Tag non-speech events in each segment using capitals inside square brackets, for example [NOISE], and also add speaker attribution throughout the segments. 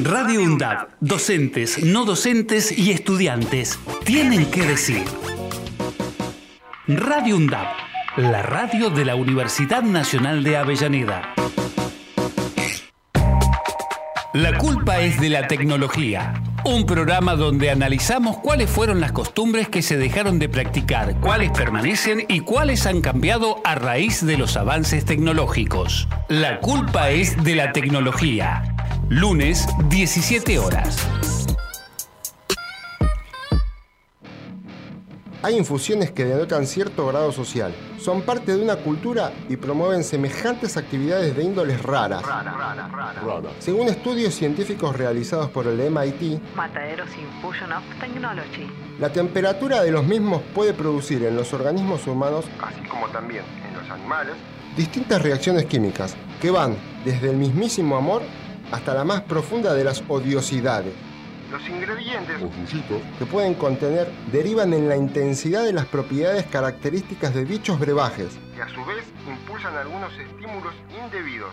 Speaker 1: Radio UNDAB, docentes, no docentes y estudiantes tienen que decir. Radio UNDAB, la radio de la Universidad Nacional de Avellaneda. La culpa es de la tecnología. Un programa donde analizamos cuáles fueron las costumbres que se dejaron de practicar, cuáles permanecen y cuáles han cambiado a raíz de los avances tecnológicos. La culpa es de la tecnología. Lunes, 17 horas.
Speaker 2: Hay infusiones que denotan cierto grado social, son parte de una cultura y promueven semejantes actividades de índoles raras. Según estudios científicos realizados por el MIT,
Speaker 3: Mataderos Infusion of Technology.
Speaker 2: la temperatura de los mismos puede producir en los organismos humanos, así como también en los animales, distintas reacciones químicas que van desde el mismísimo amor hasta la más profunda de las odiosidades. Los ingredientes que pueden contener derivan en la intensidad de las propiedades características de dichos brebajes, que a su vez impulsan algunos estímulos indebidos,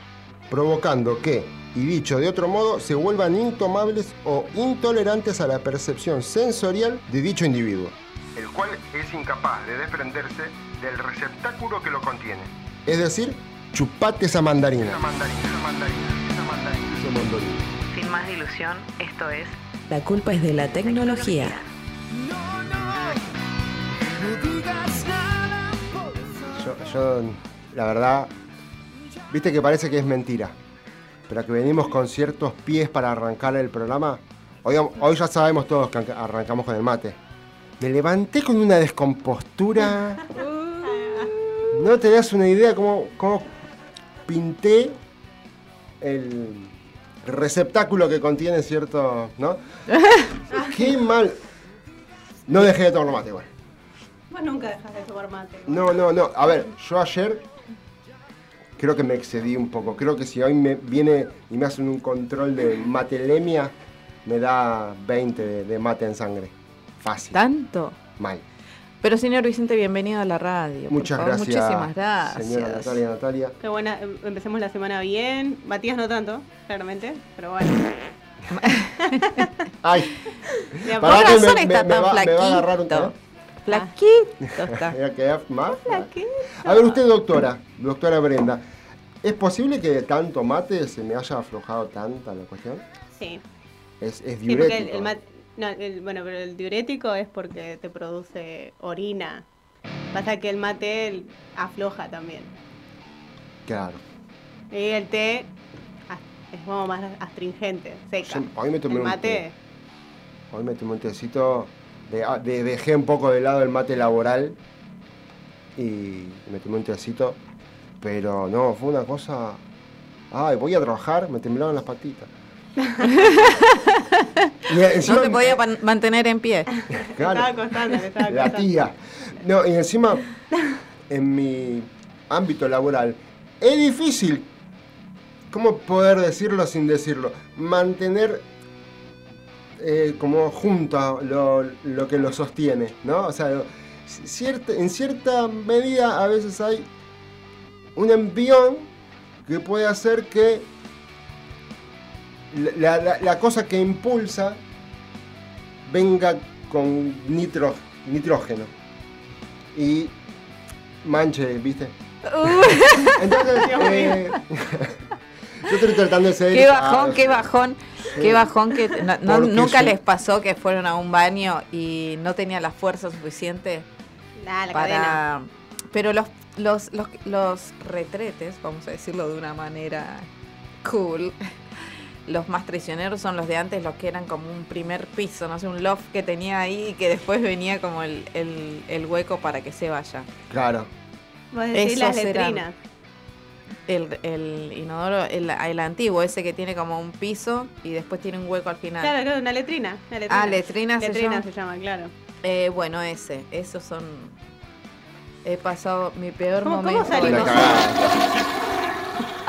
Speaker 2: provocando que, y dicho de otro modo, se vuelvan intomables o intolerantes a la percepción sensorial de dicho individuo, el cual es incapaz de desprenderse del receptáculo que lo contiene. Es decir, chupate esa mandarina. Esa mandarina, esa mandarina,
Speaker 3: Sin más dilución, esto es
Speaker 4: La culpa es de la tecnología.
Speaker 2: Yo, yo, la verdad, viste que parece que es mentira, pero que venimos con ciertos pies para arrancar el programa. Hoy, hoy ya sabemos todos que arrancamos con el mate. Me levanté con una descompostura. [LAUGHS] No te das una idea cómo, cómo pinté el receptáculo que contiene cierto. ¿No? [LAUGHS] Qué mal. No dejé de tomar mate igual.
Speaker 5: Vos nunca dejas de tomar mate.
Speaker 2: No, no, no. A ver, yo ayer creo que me excedí un poco. Creo que si hoy me viene y me hacen un control de matelemia, me da 20 de, de mate en sangre. Fácil.
Speaker 4: ¿Tanto?
Speaker 2: Mal.
Speaker 4: Pero señor Vicente, bienvenido a la radio. por
Speaker 2: Muchas
Speaker 4: favor.
Speaker 2: gracias.
Speaker 4: Muchísimas gracias.
Speaker 2: Señora Natalia, Natalia.
Speaker 5: Qué buena, em- empecemos la semana bien. Matías no tanto, claramente, pero bueno. [LAUGHS]
Speaker 2: Ay, que
Speaker 4: razón
Speaker 2: me-
Speaker 4: está
Speaker 2: me-
Speaker 4: tan
Speaker 2: me va- me va a
Speaker 4: flaquito.
Speaker 2: agarrar un- ¿eh?
Speaker 4: Flaquito está.
Speaker 2: voy a quedar más. A ver, usted, doctora, doctora Brenda, ¿es posible que de tanto mate se me haya aflojado tanta la cuestión?
Speaker 5: Sí.
Speaker 2: Es, es
Speaker 5: Sí, porque el, el mat- no, el- bueno, pero el diurético es porque te produce orina. Pasa que el mate el- afloja también.
Speaker 2: Claro.
Speaker 5: Y el té es como más astringente, seca.
Speaker 2: Yo hoy me tomé
Speaker 5: el
Speaker 2: un
Speaker 5: mate,
Speaker 2: té. Hoy me tomé un tecito, de, ah, de- dejé un poco de lado el mate laboral y me tomé un tecito, pero no, fue una cosa... Ay, voy a trabajar, me temblaban las patitas. [LAUGHS] [LAUGHS] Y encima-
Speaker 4: No te podía mantener en pie.
Speaker 2: Claro,
Speaker 5: estaba costando, estaba
Speaker 2: la tía. No, y encima, en mi ámbito laboral, es difícil, ¿cómo poder decirlo sin decirlo? Mantener eh, como junto lo, lo que lo sostiene, ¿no? O sea, cierta, en cierta medida a veces hay un envión que puede hacer que la, la- la cosa que impulsa venga con nitro- nitrógeno y manche, ¿viste? Entonces, [LAUGHS] eh, yo estoy tratando de ser...
Speaker 4: Qué bajón,
Speaker 2: ah,
Speaker 4: qué bajón, qué bajón que no- no-
Speaker 2: Porque
Speaker 4: nunca les pasó que fueron a un baño y no tenía la fuerza suficiente
Speaker 5: Nah, la cadena.
Speaker 4: para pero los, los los los retretes, vamos a decirlo de una manera cool. Los más traicioneros son los de antes, los que eran como un primer piso, no sé, un loft que tenía ahí y que después venía como el, el- el hueco para que se vaya.
Speaker 2: Claro.
Speaker 5: Vos decís las
Speaker 4: Esos eran-
Speaker 5: letrinas.
Speaker 4: El, el inodoro, el, el antiguo, ese que tiene como un piso y después tiene un hueco al final.
Speaker 5: Claro, claro, una letrina. una letrina.
Speaker 4: Ah, letrina se llama.
Speaker 5: se llama, claro.
Speaker 4: Eh, bueno, ese, esos son. He pasado mi peor
Speaker 5: ¿Cómo- cómo
Speaker 4: momento.
Speaker 5: salimos?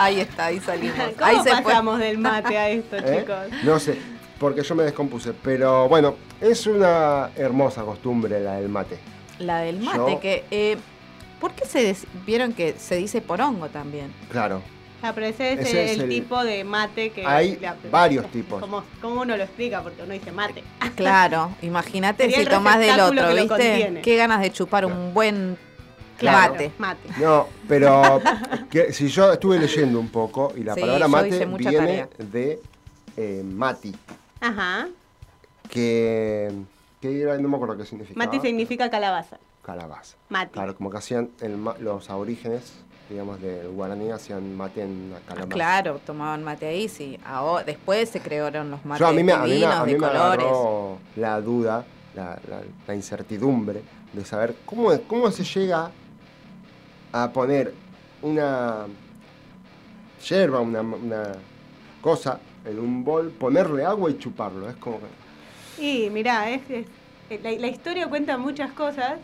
Speaker 4: Ahí está, ahí salimos. [LAUGHS]
Speaker 5: ¿Cómo
Speaker 4: ahí se fue.
Speaker 5: pasamos del [LAUGHS] mate a esto,
Speaker 2: ¿Eh?
Speaker 5: chicos?
Speaker 2: No sé, porque yo me descompuse. Pero bueno, es una hermosa costumbre la del mate.
Speaker 4: La del mate,
Speaker 2: Yo-
Speaker 4: que. Eh, ¿Por qué se des- vieron que se dice porongo también?
Speaker 2: Claro.
Speaker 5: Ah, pero ese es
Speaker 2: Ese
Speaker 5: el,
Speaker 2: es el-
Speaker 5: tipo de mate que...
Speaker 2: Hay
Speaker 5: la-
Speaker 2: varios [LAUGHS] tipos.
Speaker 5: ¿Cómo, cómo uno lo explica? Porque uno dice mate.
Speaker 4: Claro, imagínate si
Speaker 5: el
Speaker 4: tomás del otro, ¿viste? Qué ganas de chupar un buen
Speaker 5: Claro,
Speaker 4: mate.
Speaker 5: Mate.
Speaker 2: No, pero [LAUGHS] que, si yo estuve leyendo un poco y la
Speaker 4: Sí,
Speaker 2: palabra mate viene
Speaker 4: tarea.
Speaker 2: de eh, mati,
Speaker 5: Ajá.
Speaker 2: que, que era- no me acuerdo qué significaba.
Speaker 5: Mate significa calabaza.
Speaker 2: Calabaza.
Speaker 5: Mate.
Speaker 2: Claro, como que hacían el los aborígenes, digamos, del guaraní, hacían mate en la
Speaker 4: Ah,
Speaker 2: calabaza.
Speaker 4: claro, tomaban mate ahí, sí. Ahora, después se crearon los mates
Speaker 2: Yo a mí me, a mí a mí
Speaker 4: de
Speaker 2: me
Speaker 4: colores.
Speaker 2: la duda, la, la- la incertidumbre de saber cómo, cómo se llega a poner una yerba, una, una cosa en un bol, ponerle agua y chuparlo. Es como que...
Speaker 5: Y mirá, es, es- la, la historia cuenta muchas cosas.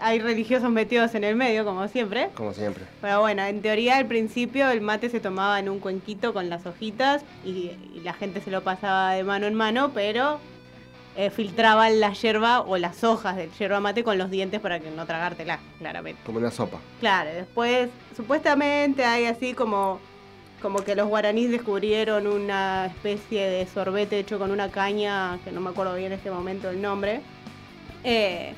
Speaker 5: Hay religiosos metidos en el medio, como siempre.
Speaker 2: Como siempre.
Speaker 5: Pero bueno, en teoría al principio el mate se tomaba en un cuenquito con las hojitas y, y la gente se lo pasaba de mano en mano, pero eh, filtraban la yerba o las hojas del yerba mate con los dientes para que no tragártela, claramente.
Speaker 2: Como una sopa.
Speaker 5: Claro, después supuestamente hay así como, como que los guaraníes descubrieron una especie de sorbete hecho con una caña, que no me acuerdo bien en este momento el nombre. Eh,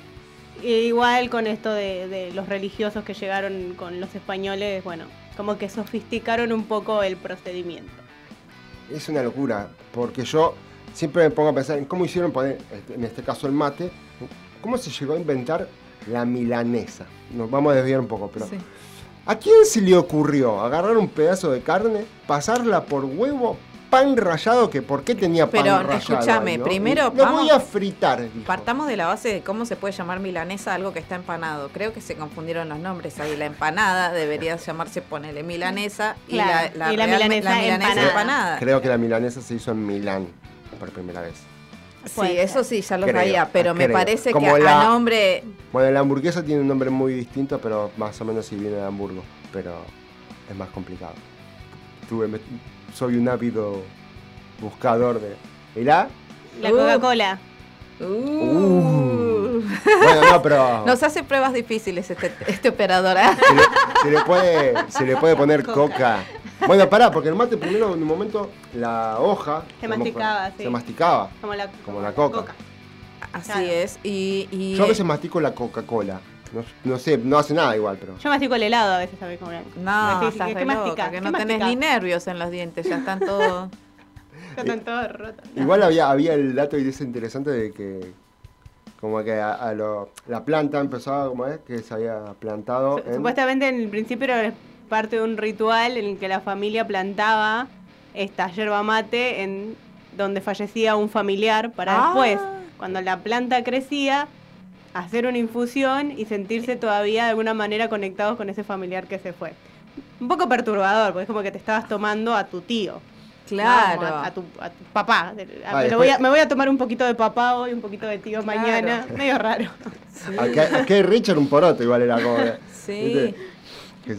Speaker 5: igual con esto de, de los religiosos que llegaron con los españoles, bueno, como que sofisticaron un poco el procedimiento.
Speaker 2: Es una locura, porque yo siempre me pongo a pensar en cómo hicieron poner, este, en este caso el mate, cómo se llegó a inventar la milanesa. Nos vamos a desviar un poco, pero
Speaker 4: Sí.
Speaker 2: ¿a quién se le ocurrió agarrar un pedazo de carne, pasarla por huevo, pan rallado, que por qué tenía pan
Speaker 4: Pero,
Speaker 2: rallado?
Speaker 4: escúchame,
Speaker 2: ahí, no?
Speaker 4: primero
Speaker 2: lo
Speaker 4: vamos-
Speaker 2: voy a fritar. dijo.
Speaker 4: Partamos de la base de cómo se puede llamar milanesa algo que está empanado. Creo que se confundieron los nombres ahí. La empanada debería llamarse ponele milanesa y
Speaker 5: Claro,
Speaker 4: la,
Speaker 5: y la
Speaker 4: real-
Speaker 5: milanesa empanada.
Speaker 4: empanada.
Speaker 2: Creo que la milanesa se hizo en Milán por primera vez.
Speaker 4: Sí, eso sí, ya lo
Speaker 2: Creo,
Speaker 4: sabía, pero me parece
Speaker 2: Como
Speaker 4: que
Speaker 2: la-
Speaker 4: a nombre...
Speaker 2: Bueno, la hamburguesa tiene un nombre muy distinto, pero más o menos sí viene de Hamburgo, pero es más complicado. Tuve, me- soy un ávido buscador de... ¿Mirá?
Speaker 5: La
Speaker 4: Uh.
Speaker 5: Coca-Cola.
Speaker 4: Uh. [LAUGHS]
Speaker 2: Bueno, no, pero
Speaker 4: Nos hace pruebas difíciles este, este operador. ¿ah?
Speaker 2: se, le, se le puede, se le puede poner coca. Bueno, pará, porque el mate primero en un momento la hoja
Speaker 5: Se masticaba, sí.
Speaker 2: se masticaba.
Speaker 5: Como la,
Speaker 2: Como la coca.
Speaker 4: Así
Speaker 5: Claro.
Speaker 4: es. Y, y-
Speaker 2: Yo a veces mastico la Coca-Cola. No, no sé, no hace nada igual, pero...
Speaker 5: Yo mastico el helado a veces, ¿sabes? Como
Speaker 4: No,
Speaker 5: decís,
Speaker 4: estás
Speaker 5: ¿qué
Speaker 4: re
Speaker 5: masticás?
Speaker 4: loca, que
Speaker 5: ¿Qué
Speaker 4: no tenés ni nervios en los dientes, ya están todos... [LAUGHS]
Speaker 5: Ya Están todos rotos. No.
Speaker 2: Igual había, había el dato y es interesante de que como que a, a lo- la planta empezaba como es que se había plantado
Speaker 5: Su-
Speaker 2: en
Speaker 5: Supuestamente en el principio era parte de un ritual en el que la familia plantaba esta yerba mate en donde fallecía un familiar para
Speaker 4: Ah.
Speaker 5: después, cuando la planta crecía, hacer una infusión y sentirse todavía de alguna manera conectados con ese familiar que se fue. Un poco perturbador, porque es como que te estabas tomando a tu tío.
Speaker 4: Claro.
Speaker 5: A, a tu, a tu papá. A-
Speaker 2: Ah,
Speaker 5: me, voy a, me voy a tomar un poquito de papá hoy, un poquito de tío
Speaker 4: Claro.
Speaker 5: mañana. Medio raro.
Speaker 2: Aquí, aquí hay Richard un poroto igual era como
Speaker 4: Sí.
Speaker 2: ¿viste?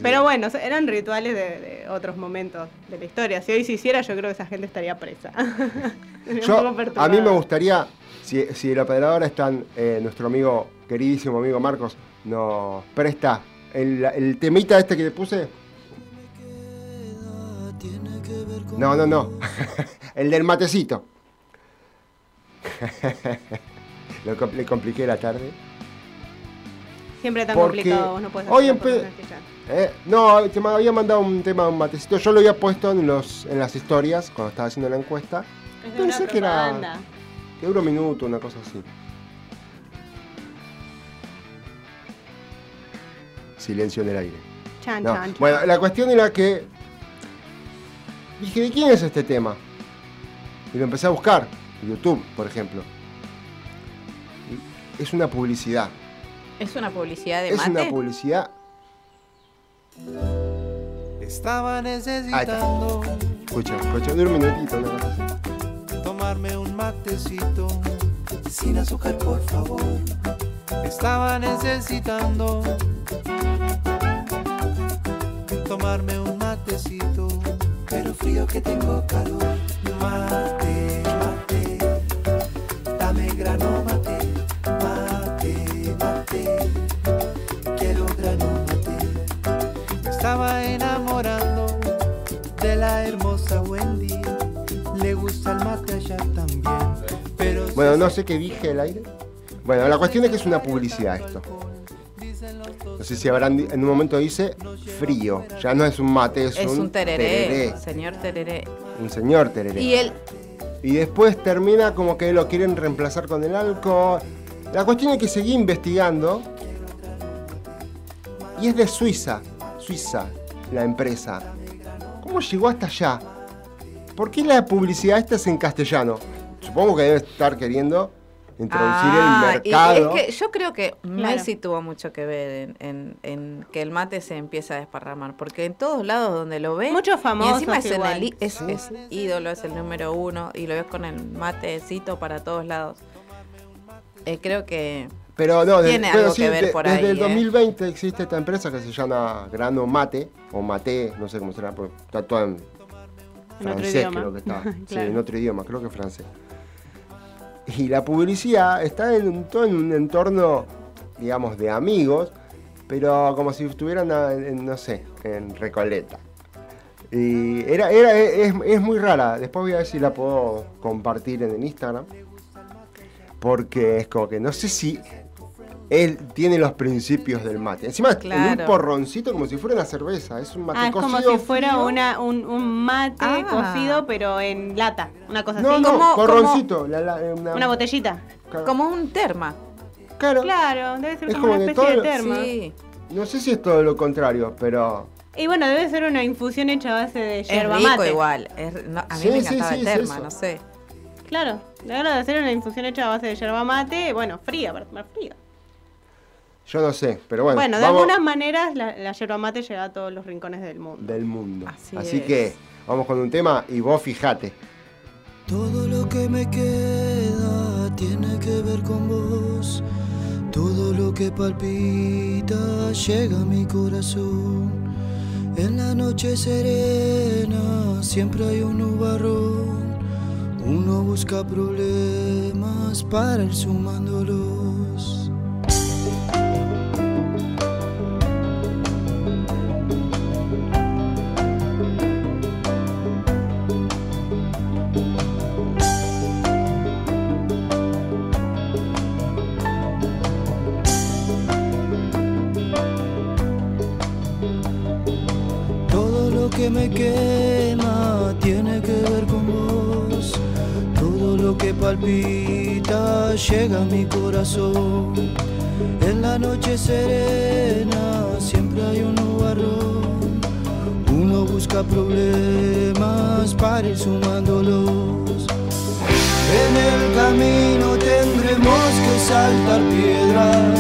Speaker 5: Pero bueno, eran rituales de, de otros momentos de la historia. Si hoy se hiciera, yo creo que esa gente estaría presa. [LAUGHS]
Speaker 2: Yo, a mí me gustaría, si, si la operadora están, eh, nuestro amigo, queridísimo amigo Marcos, nos presta el, el temita este que le puse. No, no, no. [LAUGHS] el del matecito. [LAUGHS] Le compliqué la tarde.
Speaker 5: Siempre tan
Speaker 2: porque
Speaker 5: complicado, vos no
Speaker 2: hoy
Speaker 5: hacer las
Speaker 2: empe-. Eh, no, te había mandado un tema un matecito. Yo lo había puesto en, los, en las historias cuando estaba haciendo la encuesta.
Speaker 5: Es
Speaker 2: Pensé
Speaker 5: una
Speaker 2: que era-. Que dura un minuto, una cosa así. Silencio en el aire.
Speaker 5: Chan,
Speaker 2: No,
Speaker 5: chan.
Speaker 2: Bueno, la cuestión era que. Dije, ¿de quién es este tema? Y lo empecé a buscar. YouTube, por ejemplo. Y es una publicidad.
Speaker 4: ¿Es una publicidad de
Speaker 2: Es
Speaker 4: mate?
Speaker 2: una publicidad.
Speaker 6: Estaba
Speaker 2: Ahí
Speaker 6: necesitando
Speaker 2: Escucha, escucha, dura un minutito, cosa así.
Speaker 6: tomarme un matecito sin azúcar, por favor. Estaba necesitando tomarme un matecito, pero frío que tengo calor. Mate, también. Pero
Speaker 2: Bueno, no sé qué dije el aire. Bueno, la cuestión es que es una publicidad esto. No sé si habrán, en un momento dice frío. Ya no es un mate, es,
Speaker 4: Es un tereré,
Speaker 2: tereré,
Speaker 4: señor tereré.
Speaker 2: Un señor tereré.
Speaker 4: Y él,
Speaker 2: Y después termina como que lo quieren reemplazar con el alcohol. La cuestión es que seguí investigando. Y es de Suiza. Suiza, la empresa. ¿Cómo llegó hasta allá? ¿Por qué la publicidad esta es en castellano? Supongo que debe estar queriendo introducir
Speaker 4: Ah,
Speaker 2: el
Speaker 4: y
Speaker 2: mercado.
Speaker 4: es que yo creo que
Speaker 5: Claro.
Speaker 4: Messi tuvo mucho que ver en, en- en que el mate se empieza a desparramar, porque en todos lados donde lo ves,
Speaker 5: Muchos
Speaker 4: y
Speaker 5: famosos
Speaker 4: encima es, el es, es ídolo, es el número uno, y lo ves con el matecito para todos lados. Eh, creo que
Speaker 2: Pero no, de-
Speaker 4: Tiene
Speaker 2: pero
Speaker 4: algo
Speaker 2: sí,
Speaker 4: que ver
Speaker 2: de-
Speaker 4: por
Speaker 2: desde
Speaker 4: ahí,
Speaker 2: el
Speaker 4: ¿eh?
Speaker 2: 2020 existe esta empresa que se llama Grano Mate, o Mate, no sé cómo será, porque está todo en
Speaker 5: En
Speaker 2: francés creo que está. [LAUGHS] Sí, en otro idioma, creo que francés. Y la publicidad está en un, todo en un entorno, digamos, de amigos, pero como si estuvieran, a- en, no sé, en Recoleta. Y era, era, es, es muy rara. Después voy a ver si la puedo compartir en el Instagram. Porque es como que no sé si él tiene los principios del mate. Encima en
Speaker 4: Claro.
Speaker 2: un porroncito como si fuera una cerveza. Es un mate
Speaker 5: Ah, es como si fuera una, un, un mate
Speaker 4: Ah.
Speaker 5: cocido, pero en lata. Una cosa
Speaker 2: No,
Speaker 5: así.
Speaker 2: no,
Speaker 4: Como-
Speaker 2: porroncito. la- la- una,
Speaker 5: Una botellita.
Speaker 2: claro,
Speaker 4: como un terma.
Speaker 2: claro.
Speaker 5: Claro, debe ser
Speaker 2: Es
Speaker 5: como una especie de terma.
Speaker 4: Sí,
Speaker 2: No sé si es todo lo contrario, pero.
Speaker 5: Y bueno, debe ser una infusión hecha a base de
Speaker 4: es
Speaker 5: yerba
Speaker 4: rico
Speaker 5: mate.
Speaker 4: igual. es- no, a mí
Speaker 2: Sí,
Speaker 4: me encantaba
Speaker 2: sí,
Speaker 4: el
Speaker 2: es
Speaker 4: terma,
Speaker 2: eso.
Speaker 4: no sé.
Speaker 5: Claro, debe ser una infusión hecha a base de yerba mate, bueno, fría, para tomar fría.
Speaker 2: Yo no sé, pero bueno.
Speaker 5: Bueno, de
Speaker 2: vamos
Speaker 5: algunas maneras la, la yerba mate llega a todos los rincones del mundo.
Speaker 2: Del mundo.
Speaker 4: Así
Speaker 2: Así,
Speaker 4: es.
Speaker 2: que vamos con un tema y vos fijate.
Speaker 6: Todo lo que me queda tiene que ver con vos. Todo lo que palpita llega a mi corazón. En la noche serena siempre hay un nubarrón. Uno busca problemas para ir sumándolos. Que me quema tiene que ver con vos. Todo lo que palpita llega a mi corazón. En la noche serena siempre hay un nubarrón. Uno busca problemas para ir sumándolos. En el camino tendremos que saltar piedras.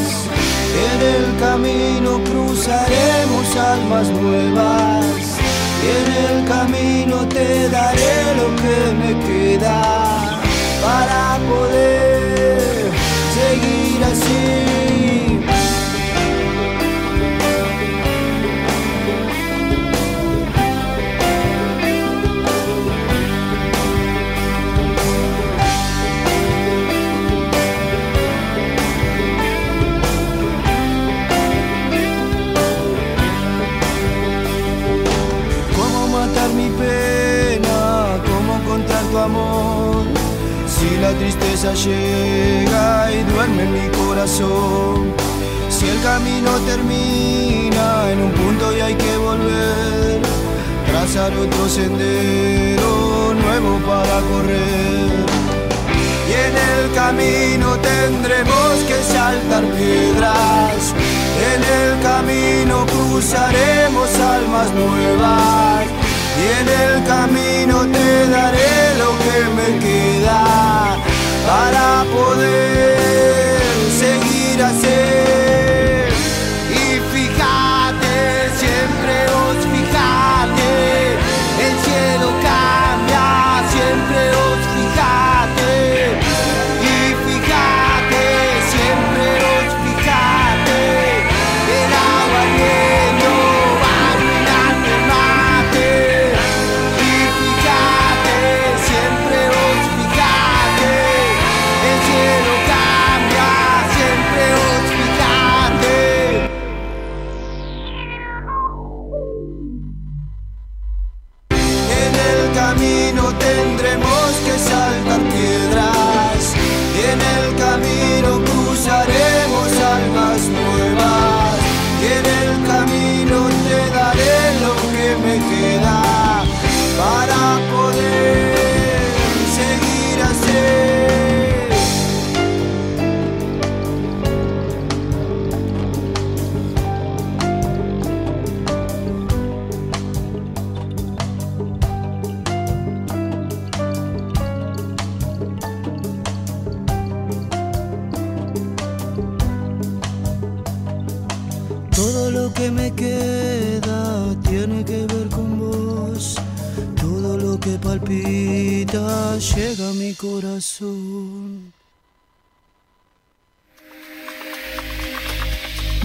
Speaker 6: En el camino cruzaremos almas nuevas. En el camino te daré lo que me queda para poder seguir así. Tristeza llega y duerme en mi corazón. Si el camino termina en un punto y hay que volver. Trazar otro sendero nuevo para correr. Y en el camino tendremos que saltar piedras. En el camino cruzaremos almas nuevas. Y en el camino te daré lo que me queda para poder seguir así.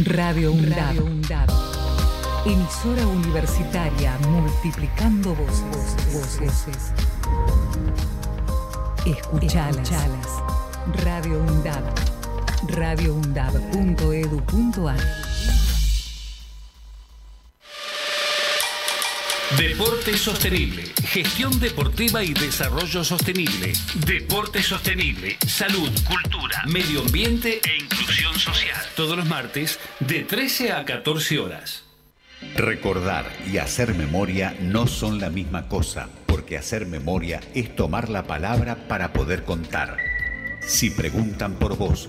Speaker 7: Radio UNDAB. Emisora universitaria multiplicando voces. voces. Escuchalas. Radio UNDAB. radioundab.edu.ar
Speaker 1: Deporte sostenible, gestión deportiva y desarrollo sostenible. Deporte sostenible, salud, cultura, medio ambiente e inclusión social. Todos los martes de 13 a 14 horas.
Speaker 8: Recordar y hacer memoria no son la misma cosa, porque hacer memoria es tomar la palabra para poder contar. Si preguntan por vos,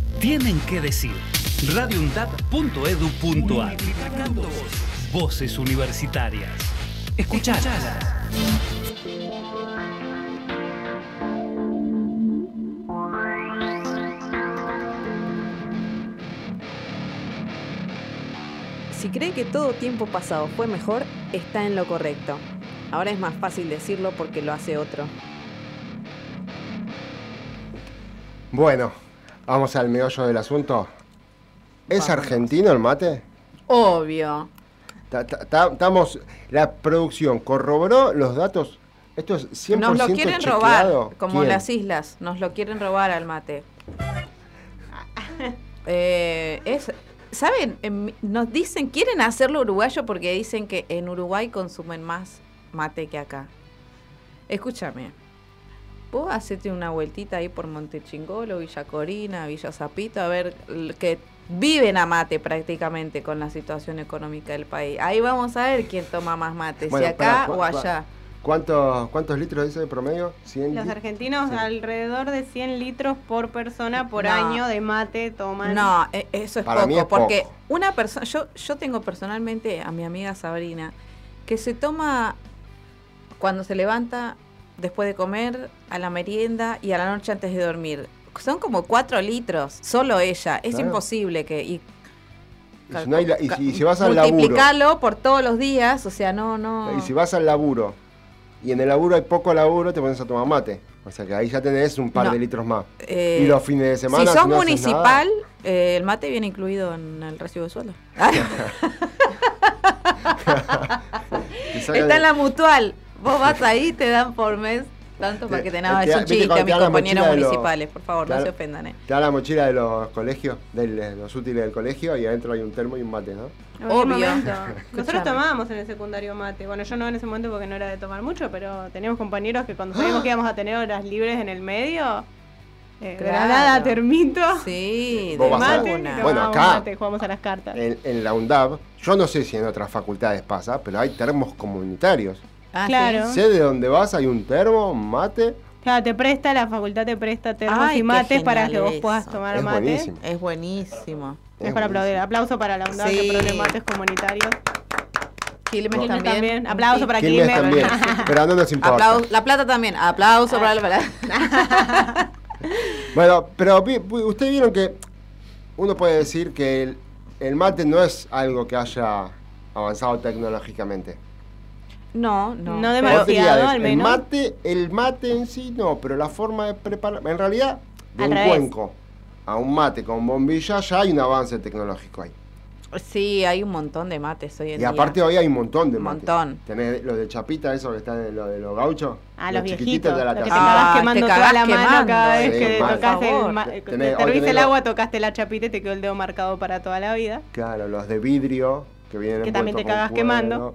Speaker 1: tienen que decir. radioundap.edu.ar Voces universitarias. Escuchalas.
Speaker 4: Si cree que todo tiempo pasado fue mejor, está en lo correcto. Ahora es más fácil decirlo porque lo hace otro.
Speaker 2: Bueno, vamos al meollo del asunto. ¿Es
Speaker 4: Vamos.
Speaker 2: argentino el mate?
Speaker 4: Obvio.
Speaker 2: Ta- ta- ta- Estamos, la producción corroboró los datos. Esto es 100%
Speaker 4: Nos lo quieren
Speaker 2: chequeado.
Speaker 4: robar, como
Speaker 2: ¿Quién?
Speaker 4: las islas. Nos lo quieren robar al mate. [LAUGHS] Eh, es, ¿Saben? En- nos dicen, quieren hacerlo uruguayo porque dicen que en Uruguay consumen más mate que acá. Escúchame. Vos hacete una vueltita ahí por Montechingolo, Villa Corina, Villa Zapito, a ver que viven a mate prácticamente con la situación económica del país. Ahí vamos a ver quién toma más mate,
Speaker 2: Bueno,
Speaker 4: si acá o allá.
Speaker 2: ¿Cuántos, ¿Cuántos litros dice de promedio? 100
Speaker 5: Los argentinos
Speaker 2: Sí.
Speaker 5: alrededor de 100 litros por persona por
Speaker 4: No.
Speaker 5: año de mate toman.
Speaker 4: No, e- eso es
Speaker 2: Para
Speaker 4: poco,
Speaker 2: mí es
Speaker 4: porque
Speaker 2: poco.
Speaker 4: una persona, yo, yo tengo personalmente a mi amiga Sabrina, que se toma cuando se levanta, después de comer, a la merienda y a la noche antes de dormir. Son como cuatro litros, solo ella. Es
Speaker 2: Claro.
Speaker 4: imposible que... Y,
Speaker 2: Y si, no la- y si- vas al laburo,
Speaker 4: por todos los días, o sea, no, no...
Speaker 2: y si vas al laburo, y en el laburo hay poco laburo, te pones a tomar mate. O sea que ahí ya tenés un par
Speaker 4: No.
Speaker 2: de litros más.
Speaker 4: Eh,
Speaker 2: y los fines de semana.
Speaker 4: si sos
Speaker 2: no
Speaker 4: municipal, eh, el mate viene incluido en el recibo de sueldo. [LAUGHS] [LAUGHS] Está en la mutual. Vos vas ahí, te dan por mes tanto para que te nada, es un chiste a mis compañeros
Speaker 2: los-
Speaker 4: municipales, por favor, no se ofendan, eh.
Speaker 2: Te da la mochila de los colegios, de los útiles del colegio, y adentro hay un termo y un mate, ¿no?
Speaker 4: Obvio. [LAUGHS]
Speaker 5: Nosotros tomábamos en el secundario mate. Bueno, yo no en ese momento porque no era de tomar mucho, pero teníamos compañeros que cuando sabíamos [GASPS] que íbamos a tener horas libres en el medio, eh,
Speaker 4: Claro.
Speaker 5: granada, termito,
Speaker 4: Sí, [LAUGHS] de
Speaker 2: a-
Speaker 5: mate,
Speaker 2: Bueno, acá-
Speaker 5: mate, jugamos a las cartas.
Speaker 2: En, en la UNDAB, yo no sé si en otras facultades pasa, pero hay termos comunitarios.
Speaker 4: Ah,
Speaker 5: Claro.
Speaker 2: Sé de dónde vas, hay un termo, un mate,
Speaker 5: Claro, te presta, la facultad te presta termos
Speaker 4: Ay,
Speaker 5: y mates para que vos
Speaker 4: eso.
Speaker 5: puedas tomar
Speaker 2: Es
Speaker 5: mate.
Speaker 2: buenísimo.
Speaker 4: Es buenísimo.
Speaker 5: Es,
Speaker 2: Es
Speaker 5: para aplaudir. Aplauso para la UNDAD
Speaker 4: Sí.
Speaker 5: que provee mates comunitarios.
Speaker 4: Quilmes
Speaker 5: Quilmes
Speaker 4: también.
Speaker 5: también. Aplauso para
Speaker 2: Quilmes
Speaker 5: Quilmes.
Speaker 2: también, [LAUGHS] pero no nos importa.
Speaker 4: Aplau- la plata también. Aplauso para la plata. [LAUGHS]
Speaker 2: Bueno, pero vi- vi- ustedes vieron que uno puede decir que el, el mate no es algo que haya avanzado tecnológicamente.
Speaker 4: No, no.
Speaker 5: No demasiado. Al
Speaker 2: el
Speaker 5: menos.
Speaker 2: mate, el mate en sí no, pero la forma de preparar, en realidad, de
Speaker 5: Al
Speaker 2: un
Speaker 5: revés.
Speaker 2: cuenco a un mate con bombilla ya hay un avance tecnológico ahí.
Speaker 4: Sí, hay un montón de mates hoy en
Speaker 2: Y
Speaker 4: día.
Speaker 2: aparte hoy hay un montón de
Speaker 4: Un
Speaker 2: mates.
Speaker 4: montón.
Speaker 2: Tenés los de chapita, esos que están en lo de los gauchos.
Speaker 5: Ah, los
Speaker 2: chiquititos
Speaker 5: viejitos.
Speaker 2: de la
Speaker 5: los que te
Speaker 4: Ah,
Speaker 5: quemando
Speaker 4: te
Speaker 5: toda la mano
Speaker 4: quemando,
Speaker 5: cada vez
Speaker 2: sí,
Speaker 5: que
Speaker 2: mal.
Speaker 5: tocas
Speaker 4: Por
Speaker 5: el
Speaker 4: favor.
Speaker 5: ma-
Speaker 2: Tenés-
Speaker 5: te
Speaker 2: tenés
Speaker 5: el
Speaker 2: los-
Speaker 5: agua, tocaste la chapita y te quedó el dedo marcado para toda la vida.
Speaker 2: Claro, los de vidrio, que vienen
Speaker 5: Que también te cagás
Speaker 2: cuero.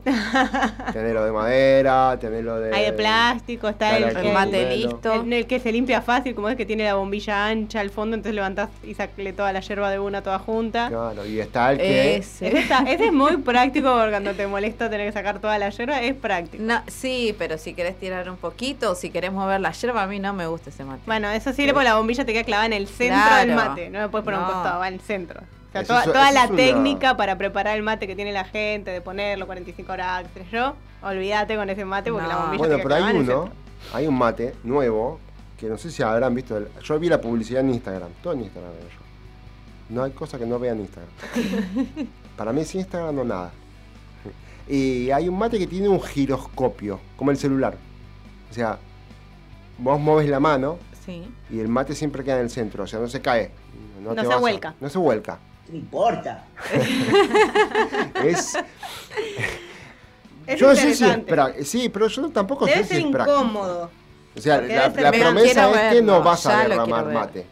Speaker 2: tenés lo de madera, tenés lo de...
Speaker 5: Hay de plástico, está el,
Speaker 2: el
Speaker 5: que-
Speaker 4: mate listo.
Speaker 5: el- el que se limpia fácil, como es que tiene la bombilla ancha al fondo, entonces levantás y sacle toda la yerba de una toda junta.
Speaker 2: Claro, y está el que...
Speaker 4: Ese.
Speaker 5: Ese, está- ese es muy práctico porque cuando te molesta tener que sacar toda la yerba, es práctico.
Speaker 4: No, sí, pero si querés tirar un poquito, o si querés mover la yerba, a mí no me gusta ese mate.
Speaker 5: Bueno, eso sí, porque la bombilla te queda clavada en el centro
Speaker 4: Claro.
Speaker 5: del mate, no la puedes poner a un costado, va en el centro. Sea, toda,
Speaker 2: es-
Speaker 5: toda
Speaker 2: eso
Speaker 5: la
Speaker 2: es una-
Speaker 5: técnica para preparar el mate que tiene la gente, de ponerlo 45 horas, yo, olvídate con ese mate porque
Speaker 4: No.
Speaker 5: la bombilla
Speaker 2: Bueno, pero hay uno, hay un mate nuevo, que no sé si habrán visto, el- yo vi la publicidad en Instagram, todo en Instagram veo yo. No hay cosa que no vea en Instagram. [LAUGHS] Para mí sin Instagram no nada. Y hay un mate que tiene un giroscopio, como el celular. O sea, vos mueves la mano
Speaker 4: Sí.
Speaker 2: y el mate siempre queda en el centro, o sea, no se cae.
Speaker 5: No
Speaker 2: te
Speaker 5: se
Speaker 2: vas a-
Speaker 5: vuelca.
Speaker 2: no se vuelca.
Speaker 9: No importa. [LAUGHS]
Speaker 2: Es,
Speaker 5: Es
Speaker 2: yo no sé si es sí, pero yo tampoco
Speaker 5: Debe
Speaker 2: sé si es práctico.
Speaker 5: incómodo.
Speaker 2: O sea, la, promesa es que no vas a derramar mate.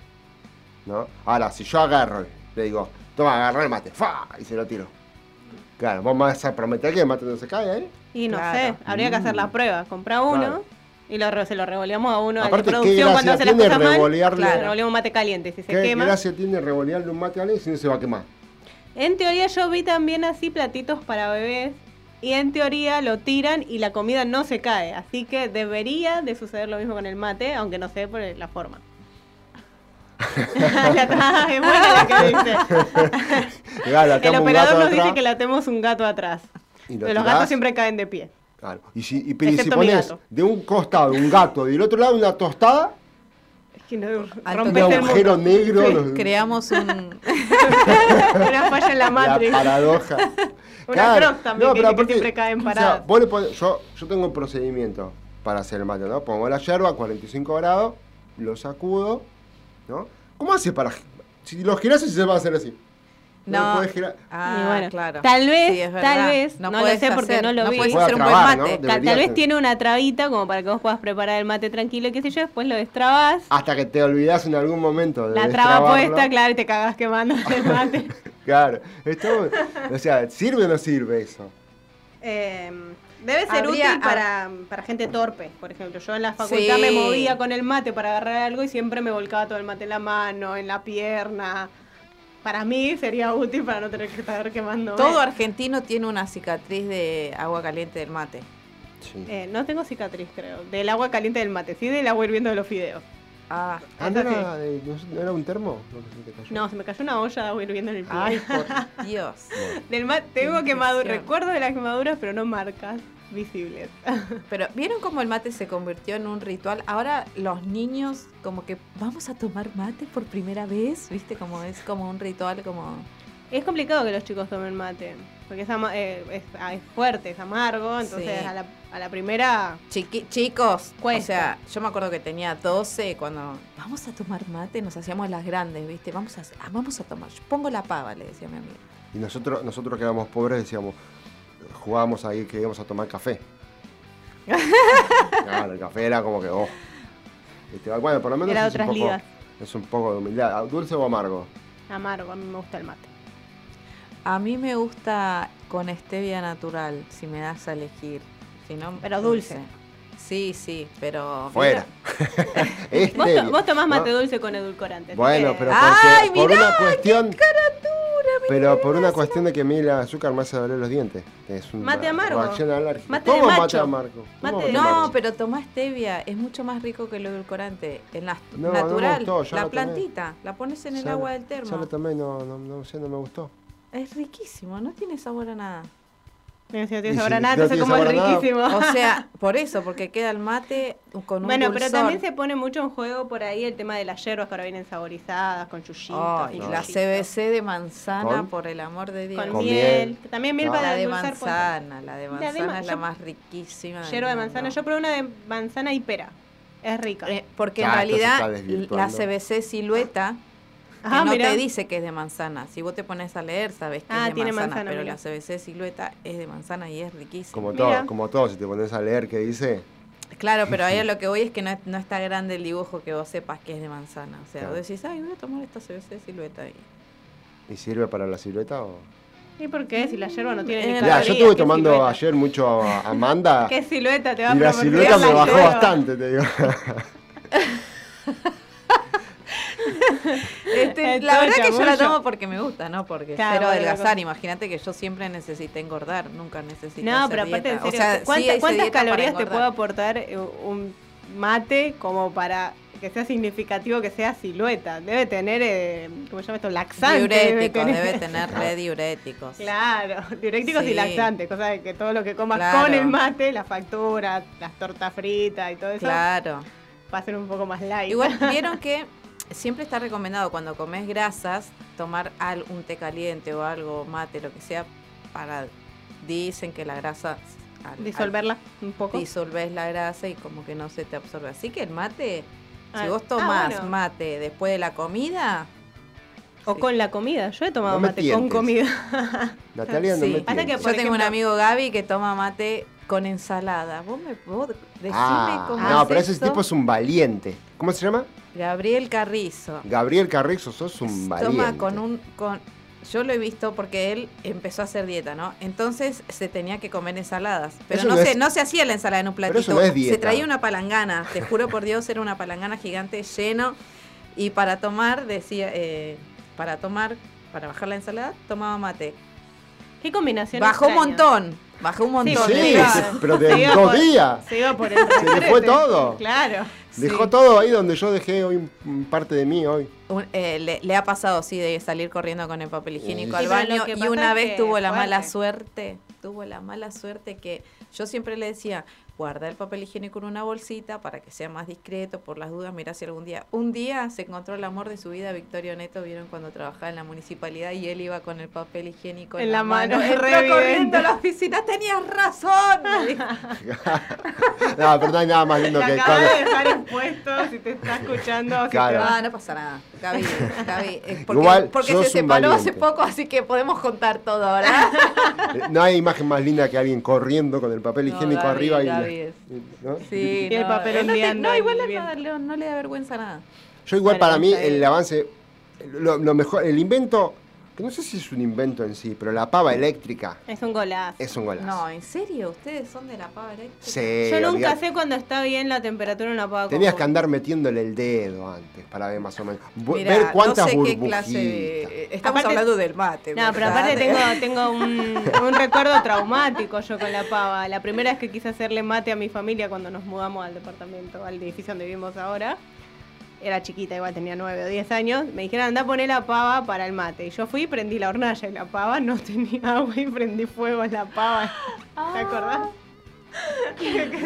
Speaker 2: ¿no? Ahora, si yo agarro, le digo, toma, agarra el mate, ¡fa! y se lo tiro. Claro, vos me vas a prometer que el mate no se cae ahí.
Speaker 5: Y no
Speaker 4: Claro.
Speaker 5: sé, habría que hacer la prueba. Compra uno
Speaker 2: Claro.
Speaker 5: Y lo, se lo revoleamos a uno
Speaker 2: Aparte,
Speaker 5: de
Speaker 2: ¿qué
Speaker 5: producción cuando hace las cosas mal.
Speaker 2: revolearle?
Speaker 5: Claro, revoleamos mate caliente. Si se
Speaker 2: ¿Qué
Speaker 5: quema.
Speaker 2: gracia tiene revolearle un mate alguien si no se va a quemar?
Speaker 5: En teoría yo vi también así platitos para bebés y en teoría lo tiran y la comida no se cae. Así que debería de suceder lo mismo con el mate, aunque no sé por la forma. [LAUGHS] [LAUGHS] La- es buena la que dice. [LAUGHS] El operador nos
Speaker 2: atrás
Speaker 5: dice que le atemos un gato atrás.
Speaker 2: y lo
Speaker 5: Pero los gatos siempre caen de pie.
Speaker 2: Claro. Y si, y, pero y si pones de un costado un gato y del otro lado una tostada,
Speaker 5: Es que no,
Speaker 4: Alto
Speaker 2: un agujero negro,
Speaker 5: Sí,
Speaker 2: los-
Speaker 4: Creamos un. [LAUGHS]
Speaker 5: Una falla en la
Speaker 2: la
Speaker 5: matriz.
Speaker 2: paradoja.
Speaker 5: Una croc también, que dice que siempre
Speaker 2: o sea, vos le pones- yo, yo tengo un procedimiento para hacer el mate, ¿no? Pongo la yerba a 45 grados, lo sacudo, ¿no? ¿Cómo hace para... Si lo girás se va a hacer así. No, lo
Speaker 4: No.
Speaker 2: podés girar.
Speaker 4: Ah,
Speaker 5: Y bueno,
Speaker 4: claro.
Speaker 5: Tal vez,
Speaker 4: Sí,
Speaker 5: tal vez, no, lo
Speaker 4: podés
Speaker 5: sé porque
Speaker 4: hacer-
Speaker 5: no lo vi.
Speaker 4: puedes hacer un
Speaker 2: trabar,
Speaker 4: buen
Speaker 2: ¿no?
Speaker 4: mate.
Speaker 2: De-
Speaker 5: Tal, vez tiene una trabita como para que vos puedas preparar el mate tranquilo, qué sé yo, después lo destrabas.
Speaker 2: Hasta que te olvidás en algún momento de
Speaker 5: la traba puesta, claro, y te cagas quemando el [LAUGHS] mate.
Speaker 2: Claro. Esto, o sea, ¿sirve o no sirve eso?
Speaker 5: Eh, debe ser
Speaker 4: Habría-
Speaker 5: útil para, para gente torpe, por ejemplo. Yo en la facultad
Speaker 4: Sí.
Speaker 5: me movía con el mate para agarrar algo y siempre me volcaba todo el mate en la mano, en la pierna. Para mí sería útil para no tener que estar quemando.
Speaker 4: Todo argentino tiene una cicatriz de agua caliente del mate.
Speaker 2: Sí.
Speaker 5: Eh, no tengo cicatriz, creo. Del agua caliente del mate, sí del agua hirviendo de los fideos.
Speaker 4: Ah,
Speaker 2: Ah, ¿no era, de- no, era un termo? lo que se te cayó?
Speaker 5: No, se me cayó una olla de agua hirviendo en el pie.
Speaker 4: ay, por [LAUGHS] Dios.
Speaker 5: Del tengo quemaduras, recuerdo de las quemaduras, pero no marcas visibles. [LAUGHS]
Speaker 4: Pero ¿vieron cómo el mate se convirtió en un ritual? Ahora los niños como que vamos a tomar mate por primera vez, ¿viste? Como es como un ritual como
Speaker 5: Es complicado que los chicos tomen mate, porque es, ama- eh, es, ah, es fuerte, es amargo, entonces
Speaker 4: Sí.
Speaker 5: a, la, a la primera...
Speaker 4: Chiqui- chicos,
Speaker 5: Cuesta.
Speaker 4: o sea, yo me acuerdo que tenía 12 cuando vamos a tomar mate, nos hacíamos las grandes, ¿viste? Vamos a ah, vamos a tomar. Yo pongo la pava, le decía a mi amiga.
Speaker 2: Y nosotros, nosotros que éramos pobres decíamos, jugábamos ahí que íbamos a tomar café. [LAUGHS] claro, el café era como que, oh. Este, bueno, por lo menos
Speaker 5: Era
Speaker 2: es, un
Speaker 5: otras
Speaker 2: poco,
Speaker 5: ligas.
Speaker 2: es un poco de humildad. ¿Dulce o amargo?
Speaker 5: Amargo, a mí me gusta el mate.
Speaker 4: A mí me gusta con stevia natural, si me das a elegir. Si no,
Speaker 5: Pero dulce.
Speaker 4: Sí, sí, pero
Speaker 2: Fuera. [LAUGHS]
Speaker 5: Vos, to- vos tomás mate
Speaker 2: ¿no?
Speaker 5: dulce con edulcorante.
Speaker 2: Bueno, pero porque,
Speaker 4: ¡Ay,
Speaker 2: por
Speaker 4: mirá,
Speaker 2: una cuestión...
Speaker 4: caratura,
Speaker 2: Pero por una cuestión de que a mí el azúcar me hace doler los dientes. Es una
Speaker 5: Mate amargo.
Speaker 2: reacción alérgica.
Speaker 5: Mate de
Speaker 2: Tomo mate
Speaker 5: macho.
Speaker 2: amargo.
Speaker 5: Mate de-
Speaker 4: No,
Speaker 2: amargo.
Speaker 4: pero tomá stevia, es mucho más rico que el edulcorante. El nas-
Speaker 2: No, no me
Speaker 4: natural,
Speaker 2: gustó, ya
Speaker 4: la plantita, la pones en el
Speaker 2: Ya
Speaker 4: agua del
Speaker 2: Ya
Speaker 4: termo.
Speaker 2: lo tomé no, no, no sé, no me gustó.
Speaker 4: Es riquísimo, no tiene sabor a nada.
Speaker 5: Mira, si no tiene sabor a nada,
Speaker 2: no
Speaker 5: entonces como es riquísimo.
Speaker 4: O [LAUGHS] sea, por eso, porque queda el mate con un
Speaker 5: Bueno, pero también se pone mucho en juego por ahí el tema de las hierbas que ahora vienen saborizadas, con chuchitos.
Speaker 4: La CBC de manzana,
Speaker 2: ¿Con?
Speaker 4: por el amor de Dios.
Speaker 5: Con,
Speaker 2: Con
Speaker 5: miel.
Speaker 2: miel.
Speaker 5: También miel
Speaker 2: Ah.
Speaker 5: para
Speaker 4: la de manzana, la de
Speaker 5: La de
Speaker 4: manzana
Speaker 5: ma-
Speaker 4: es la más riquísima.
Speaker 5: Hierba de manzana. Yo probé una de manzana y pera. Es rica.
Speaker 4: Eh, porque
Speaker 2: Ah,
Speaker 4: en
Speaker 2: está
Speaker 4: realidad la CBC silueta que
Speaker 5: Ah,
Speaker 4: no
Speaker 5: mirá.
Speaker 4: te dice que es de manzana. Si vos te pones a leer, sabes que
Speaker 5: Ah,
Speaker 4: es de
Speaker 5: tiene
Speaker 4: manzana,
Speaker 5: manzana,
Speaker 4: pero
Speaker 5: mirá.
Speaker 4: la CBC silueta es de manzana y es riquísima.
Speaker 2: Como todo, como todo, si te pones a leer qué dice.
Speaker 4: Claro, pero ahí a [LAUGHS] lo que voy es que no, no está grande el dibujo que vos sepas que es de manzana. O sea,
Speaker 2: Claro.
Speaker 4: vos decís, ay, voy a tomar esta CBC silueta. Y...
Speaker 2: ¿Y sirve para la silueta o...?
Speaker 5: ¿Y por qué? Si la hierba no tiene ni
Speaker 4: Eh,
Speaker 2: Mirá,
Speaker 5: calorías,
Speaker 2: yo estuve
Speaker 5: ¿qué
Speaker 2: tomando
Speaker 5: silueta?
Speaker 2: ayer mucho a- Amanda [LAUGHS]
Speaker 5: ¿Qué silueta te va a
Speaker 2: y la silueta me
Speaker 5: la
Speaker 2: bajó bastante, te digo. [LAUGHS]
Speaker 4: Este,
Speaker 5: Es
Speaker 4: la verdad que yo la tomo porque me gusta, ¿no? Porque
Speaker 5: Claro, bueno,
Speaker 4: adelgazar. Imagínate que yo siempre necesité engordar, nunca necesité
Speaker 5: No,
Speaker 4: hacer
Speaker 5: pero aparte, en
Speaker 4: dieta.
Speaker 5: serio,
Speaker 4: O sea, sí
Speaker 5: ¿cuánta-
Speaker 4: hice
Speaker 5: ¿cuántas calorías te puede aportar eh, un mate como para que sea significativo que sea silueta? Debe tener, eh, ¿cómo se llama esto? Laxante.
Speaker 4: Diuréticos, debe tener red diuréticos. [LAUGHS]
Speaker 5: Claro, diuréticos y laxantes, cosa de que todo lo que comas
Speaker 4: Claro.
Speaker 5: con el mate, la factura, las tortas fritas y todo eso,
Speaker 4: Claro.
Speaker 5: va a ser un poco más light.
Speaker 4: Igual [LAUGHS] vieron que siempre está recomendado cuando comes grasas tomar al- un té caliente o algo, mate, lo que sea, para dicen que la grasa al- al-
Speaker 5: Disolverla un poco.
Speaker 4: disolvés la grasa y como que no se te absorbe. Así que el mate,
Speaker 5: Ah,
Speaker 4: si vos
Speaker 5: ah,
Speaker 4: tomás
Speaker 5: bueno.
Speaker 4: mate después de la comida,
Speaker 5: O
Speaker 4: sí.
Speaker 5: con la comida. Yo he tomado
Speaker 2: No
Speaker 5: mate con comida.
Speaker 2: Natalia, no
Speaker 4: Sí.
Speaker 2: me
Speaker 4: Pasa
Speaker 5: que
Speaker 2: tientes.
Speaker 5: por
Speaker 4: yo tengo un amigo Gaby que toma mate con ensalada. Vos me vos decime
Speaker 2: Ah,
Speaker 4: cómo
Speaker 2: no,
Speaker 4: es
Speaker 2: pero ese tipo es un valiente. ¿Cómo se llama?
Speaker 4: Gabriel Carrizo.
Speaker 2: Gabriel Carrizo, sos un valiente.
Speaker 4: Toma con un con yo lo he visto porque él empezó a hacer dieta, ¿no? Entonces se tenía que comer ensaladas, pero
Speaker 2: Eso
Speaker 4: no,
Speaker 2: no
Speaker 4: se
Speaker 2: es-
Speaker 4: no se hacía la ensalada en un
Speaker 2: Pero
Speaker 4: platito.
Speaker 2: eso no es dieta.
Speaker 4: Se traía una palangana, te juro por Dios, era una palangana gigante lleno y para tomar decía eh, para tomar para bajar la ensalada tomaba mate.
Speaker 5: ¿Qué combinación
Speaker 4: Bajó un montón, bajó un montón.
Speaker 2: Sí, sí, pero de
Speaker 5: Se
Speaker 2: dos
Speaker 5: por-
Speaker 2: días.
Speaker 5: Se iba por [LAUGHS] el
Speaker 2: Se le fue todo.
Speaker 5: Claro.
Speaker 2: Dejó
Speaker 4: Sí.
Speaker 2: todo ahí donde yo dejé hoy un- parte de mí hoy.
Speaker 4: Un- eh, le, le ha pasado, sí, de salir corriendo con el papel higiénico
Speaker 2: Sí,
Speaker 4: al baño. Y una vez tuvo la
Speaker 5: fuerte.
Speaker 4: mala suerte, tuvo la mala suerte que yo siempre le decía, guarda el papel higiénico en una bolsita para que sea más discreto, por las dudas, mira si algún día. Un día se encontró el amor de su vida, Victorio Neto, vieron cuando trabajaba en la municipalidad y él iba con el papel higiénico en,
Speaker 5: En la mano,
Speaker 4: Entró
Speaker 5: re
Speaker 4: corriendo a la oficina, tenías razón. [LAUGHS] [LAUGHS]
Speaker 2: No, pero no hay nada más lindo
Speaker 5: Te
Speaker 2: que
Speaker 5: acabas de
Speaker 2: cuando-
Speaker 5: dejar expuesto si te está escuchando. si
Speaker 2: Claro.
Speaker 5: te
Speaker 4: Ah, no pasa nada. Gaby, Gaby, eh, porque,
Speaker 2: Igual,
Speaker 4: porque
Speaker 2: sos
Speaker 4: se separó hace poco, así que podemos contar todo ahora. [LAUGHS]
Speaker 2: No hay imagen más linda que alguien corriendo con el papel
Speaker 4: No,
Speaker 2: higiénico
Speaker 4: Gaby,
Speaker 2: arriba y,
Speaker 4: Gaby es-
Speaker 2: ¿no?
Speaker 4: Sí,
Speaker 5: Y el
Speaker 4: no,
Speaker 5: papel
Speaker 4: no, te- no, igual
Speaker 5: el viento.
Speaker 4: no, no le da vergüenza nada.
Speaker 2: Yo igual
Speaker 5: Bueno,
Speaker 2: para mí el avance, lo, lo mejor, el invento, que no sé si es un invento en sí, pero la pava eléctrica
Speaker 5: Es un golazo.
Speaker 2: es un golazo.
Speaker 4: No, ¿en serio? ¿Ustedes son de la pava eléctrica?
Speaker 2: Sí,
Speaker 5: Yo nunca
Speaker 2: olvidate.
Speaker 5: sé cuando está bien la temperatura en la pava.
Speaker 2: Tenías que andar metiéndole el dedo antes para ver más o menos.
Speaker 4: Mirá,
Speaker 2: ver cuántas
Speaker 4: no sé qué clase de... Estamos
Speaker 5: Aparte-
Speaker 4: hablando del mate,
Speaker 5: No, pero aparte tengo, [LAUGHS] tengo un, un recuerdo traumático yo con la pava. La primera vez que quise hacerle mate a mi familia cuando nos mudamos al departamento, al edificio donde vivimos ahora, era chiquita, igual tenía 9 o 10 años, me dijeron anda a poner la pava para el mate. Y yo fui y prendí la hornalla y la pava no [LAUGHS] tenía agua y prendí fuego en la pava. ¿Te acordás?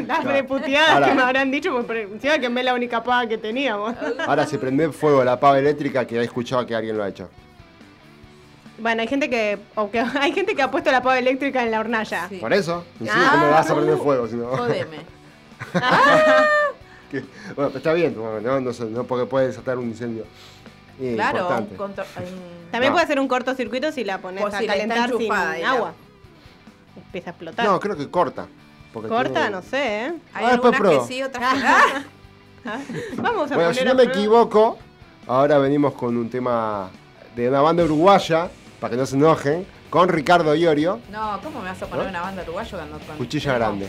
Speaker 5: Las
Speaker 2: Claro.
Speaker 5: reputeadas
Speaker 2: Ahora-
Speaker 5: que me habrán dicho, porque encima que es la única pava que teníamos.
Speaker 2: Ahora se prende fuego la pava eléctrica que he escuchado que alguien lo ha hecho.
Speaker 5: Bueno, hay gente que, o que [LAUGHS] hay gente que ha puesto la pava eléctrica en la hornalla.
Speaker 4: Sí.
Speaker 2: Por eso, sí,
Speaker 5: Ah,
Speaker 2: ¿cómo vas a prender fuego? Si no?
Speaker 4: Jodeme. [LAUGHS] [LAUGHS]
Speaker 2: Que- bueno, pero está bien, bueno, no, no, no porque puede desatar un incendio. Eh,
Speaker 4: Claro, un
Speaker 5: También
Speaker 2: No.
Speaker 5: puede ser un cortocircuito si la pones
Speaker 4: O
Speaker 5: a
Speaker 4: si
Speaker 5: calentar sin agua. Empieza a explotar.
Speaker 2: No, creo que corta.
Speaker 5: Corta,
Speaker 2: tiene-
Speaker 5: no sé, ¿eh?
Speaker 4: Hay
Speaker 2: Ah,
Speaker 4: algunas que sí, otras que [LAUGHS] ¡Ah!
Speaker 5: Vamos a
Speaker 2: Bueno,
Speaker 5: poner
Speaker 2: si no me equivoco, ahora venimos con un tema de una banda uruguaya, para que no se enojen, con Ricardo Iorio,
Speaker 4: No, ¿cómo me vas a poner
Speaker 2: ¿No?
Speaker 4: una banda uruguaya cuando...
Speaker 2: Cuchilla Grande.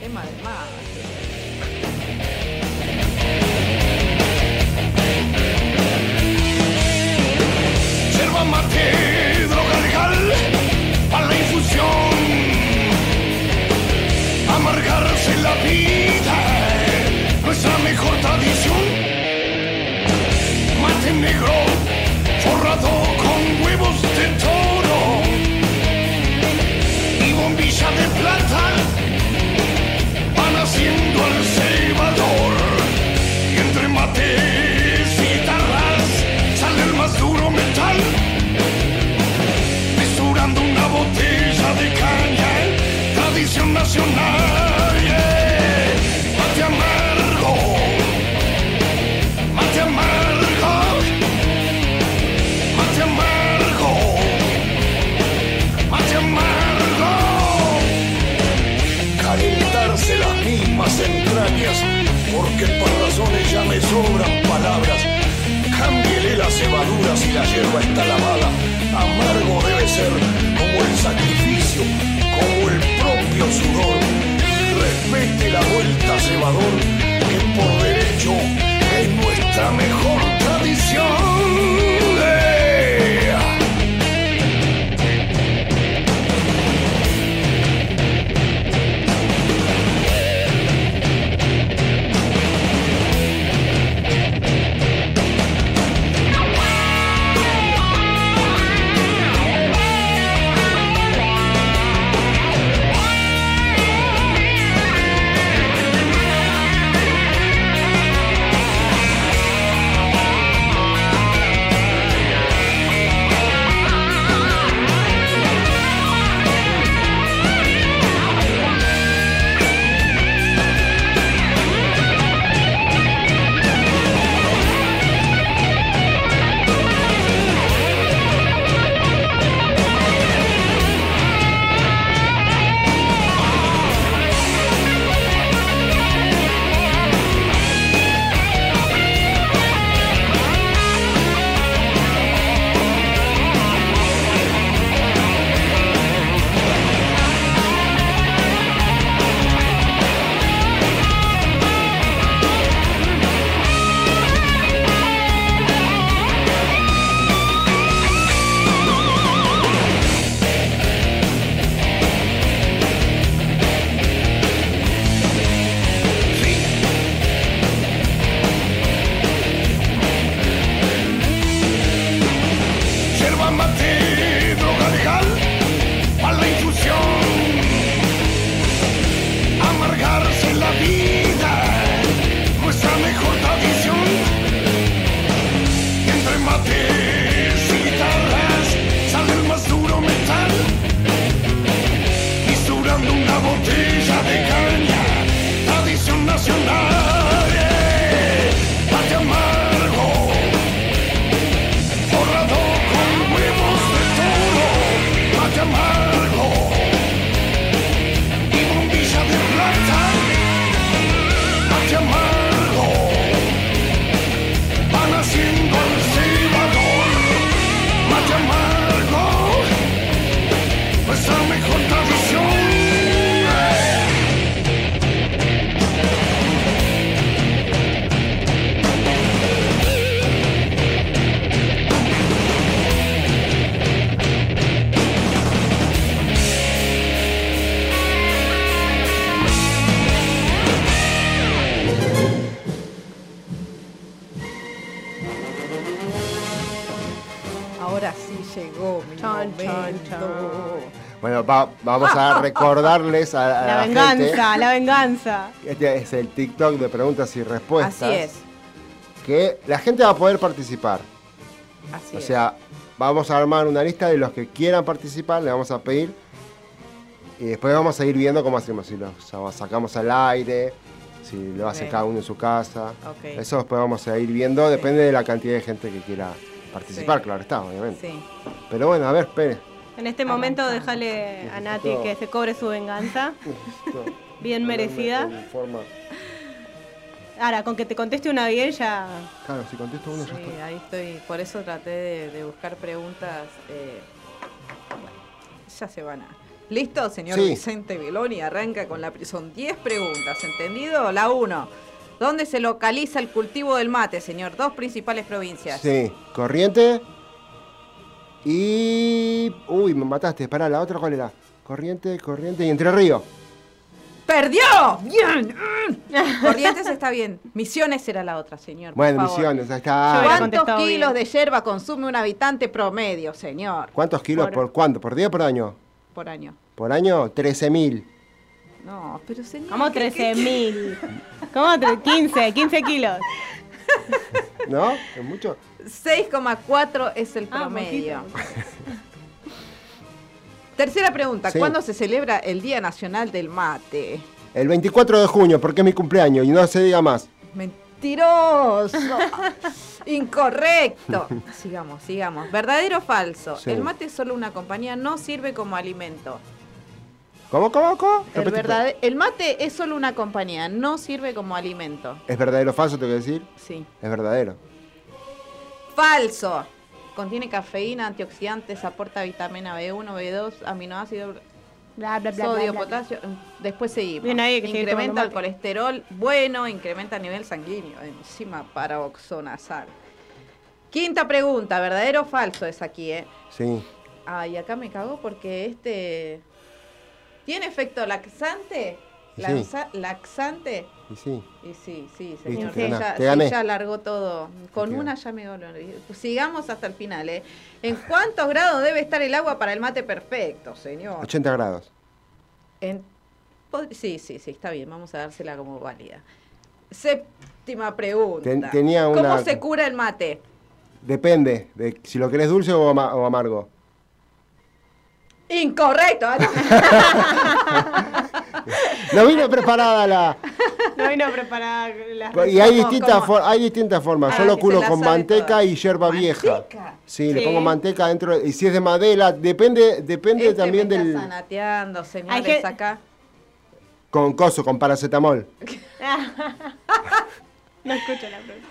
Speaker 4: Tema mar.
Speaker 9: mate, droga a la infusión, amargarse la vida, nuestra mejor tradición, mate negro, forrado con huevos de toro y bombilla de plata, van haciendo al Salvador entre mate. Nacional, mate amargo, mate amargo, mate amargo, mate amargo. Calentarse las mismas entrañas, porque por razones ya me sobran palabras. Cámbiele las cebaduras y la hierba está lavada, amargo debe ser como
Speaker 4: el sacrificio, como el
Speaker 5: propio sudor.
Speaker 4: Respete
Speaker 5: la
Speaker 2: vuelta cebador, vamos a [LAUGHS] recordarles a, a
Speaker 5: La
Speaker 2: la,
Speaker 5: venganza,
Speaker 2: gente.
Speaker 5: la venganza.
Speaker 2: Este es el TikTok de preguntas y respuestas.
Speaker 4: Así es,
Speaker 2: Que la gente va a poder participar.
Speaker 4: así
Speaker 2: O
Speaker 4: es.
Speaker 2: sea, vamos a armar una lista de los que quieran participar, le vamos a pedir. Y después vamos a ir viendo cómo hacemos, si lo sacamos al aire, si lo hace cada uno en su casa. Eso después vamos a ir viendo, depende de la cantidad de gente que quiera participar,
Speaker 4: Sí.
Speaker 2: claro está, obviamente.
Speaker 4: Sí.
Speaker 2: Pero bueno, a ver, espere.
Speaker 5: En este momento déjale a Nati que se cobre su venganza. [LAUGHS] Bien merecida. Ahora, con que te conteste una bien ya.
Speaker 2: Claro, si contesto uno ya
Speaker 4: Sí,
Speaker 2: está.
Speaker 4: ahí estoy. Por eso traté de, de buscar preguntas. eh, bueno, ya se van a. ¿Listo, señor
Speaker 2: Sí.
Speaker 4: Vicente Viloni? Arranca con la. Son 10 preguntas, ¿entendido? La 1. ¿Dónde se localiza el cultivo del mate, señor? Dos principales provincias.
Speaker 2: Sí, corriente. Y. Uy, me mataste. Pará, la otra cuál era? Corriente, corriente y Entre Ríos.
Speaker 4: ¡Perdió! ¡Bien! Corrientes está bien. Misiones era la otra, señor. por
Speaker 2: Bueno,
Speaker 4: favor.
Speaker 2: misiones, ahí está.
Speaker 4: ¿Cuántos
Speaker 5: contestado
Speaker 4: kilos
Speaker 5: bien.
Speaker 4: de yerba consume un habitante promedio, señor?
Speaker 2: ¿Cuántos kilos
Speaker 5: Por-
Speaker 2: por, cuánto? ¿Por día o por año?
Speaker 4: Por año.
Speaker 2: Por año, 13.000.
Speaker 4: No, pero señor.
Speaker 5: Como
Speaker 4: ¿qué- qué-
Speaker 5: 13.000. ¿Cómo? tre- 15, 15 kilos. [LAUGHS]
Speaker 2: ¿No? ¿Es mucho?
Speaker 4: 6,4 es el
Speaker 5: Ah,
Speaker 4: promedio. [LAUGHS] Tercera pregunta.
Speaker 2: Sí.
Speaker 4: ¿Cuándo se celebra el Día Nacional del Mate?
Speaker 2: El 24 de junio, porque es mi cumpleaños y no se diga más.
Speaker 4: Mentiroso. [LAUGHS] Incorrecto. [LAUGHS] Sigamos, sigamos. ¿Verdadero o falso?
Speaker 2: Sí.
Speaker 4: El mate es solo una compañía, no sirve como alimento.
Speaker 2: ¿Cómo, cómo, cómo?
Speaker 4: El, verdade- el mate es solo una compañía, no sirve como alimento.
Speaker 2: ¿Es verdadero o falso, te voy a decir?
Speaker 4: Sí.
Speaker 2: Es verdadero.
Speaker 4: Falso. Contiene cafeína, antioxidantes, aporta vitamina B1, B2, aminoácidos,
Speaker 5: Bla, bla, bla,
Speaker 4: sodio,
Speaker 5: bla, bla.
Speaker 4: potasio. Después seguimos.
Speaker 5: Bien ahí, que
Speaker 4: incrementa el colesterol bueno, incrementa el nivel sanguíneo, enzima paraoxonasal. Quinta pregunta, ¿verdadero o falso es aquí, eh?
Speaker 2: Sí.
Speaker 4: Ay, acá me cagó porque este. ¿Tiene efecto laxante?
Speaker 2: Sí.
Speaker 4: ¿Laxante?
Speaker 2: Y sí.
Speaker 4: Y sí, sí, señor.
Speaker 2: te
Speaker 4: sí,
Speaker 2: gané,
Speaker 4: ya,
Speaker 2: te gané.
Speaker 4: largó todo. Con una ya me ganó. Sigamos hasta el final, ¿eh? ¿En cuántos grados debe estar el agua para el mate perfecto, señor?
Speaker 2: 80 grados.
Speaker 4: En- sí, sí, sí, está bien. Vamos a dársela como válida. Séptima pregunta.
Speaker 2: Ten- tenía
Speaker 4: ¿Cómo
Speaker 2: una-
Speaker 4: se cura el mate?
Speaker 2: Depende de si lo querés dulce o, ama- o amargo.
Speaker 4: Incorrecto. [LAUGHS] [LAUGHS]
Speaker 2: No vino preparada la.
Speaker 5: No vino preparada las
Speaker 2: Y hay
Speaker 4: ¿Cómo,
Speaker 2: distintas, for- hay distintas formas.
Speaker 4: Ah,
Speaker 2: Yo lo curo
Speaker 4: se la
Speaker 2: con manteca
Speaker 4: toda.
Speaker 2: y yerba vieja.
Speaker 4: ¿Manteca?
Speaker 2: Sí, le
Speaker 5: Sí.
Speaker 2: pongo manteca dentro. Y si es de madera, depende, depende
Speaker 4: Este
Speaker 2: también
Speaker 4: me está
Speaker 2: del.
Speaker 4: zanateando, señores,
Speaker 5: que-
Speaker 4: acá.
Speaker 2: Con coso, con paracetamol. [LAUGHS]
Speaker 5: No escucho la pregunta.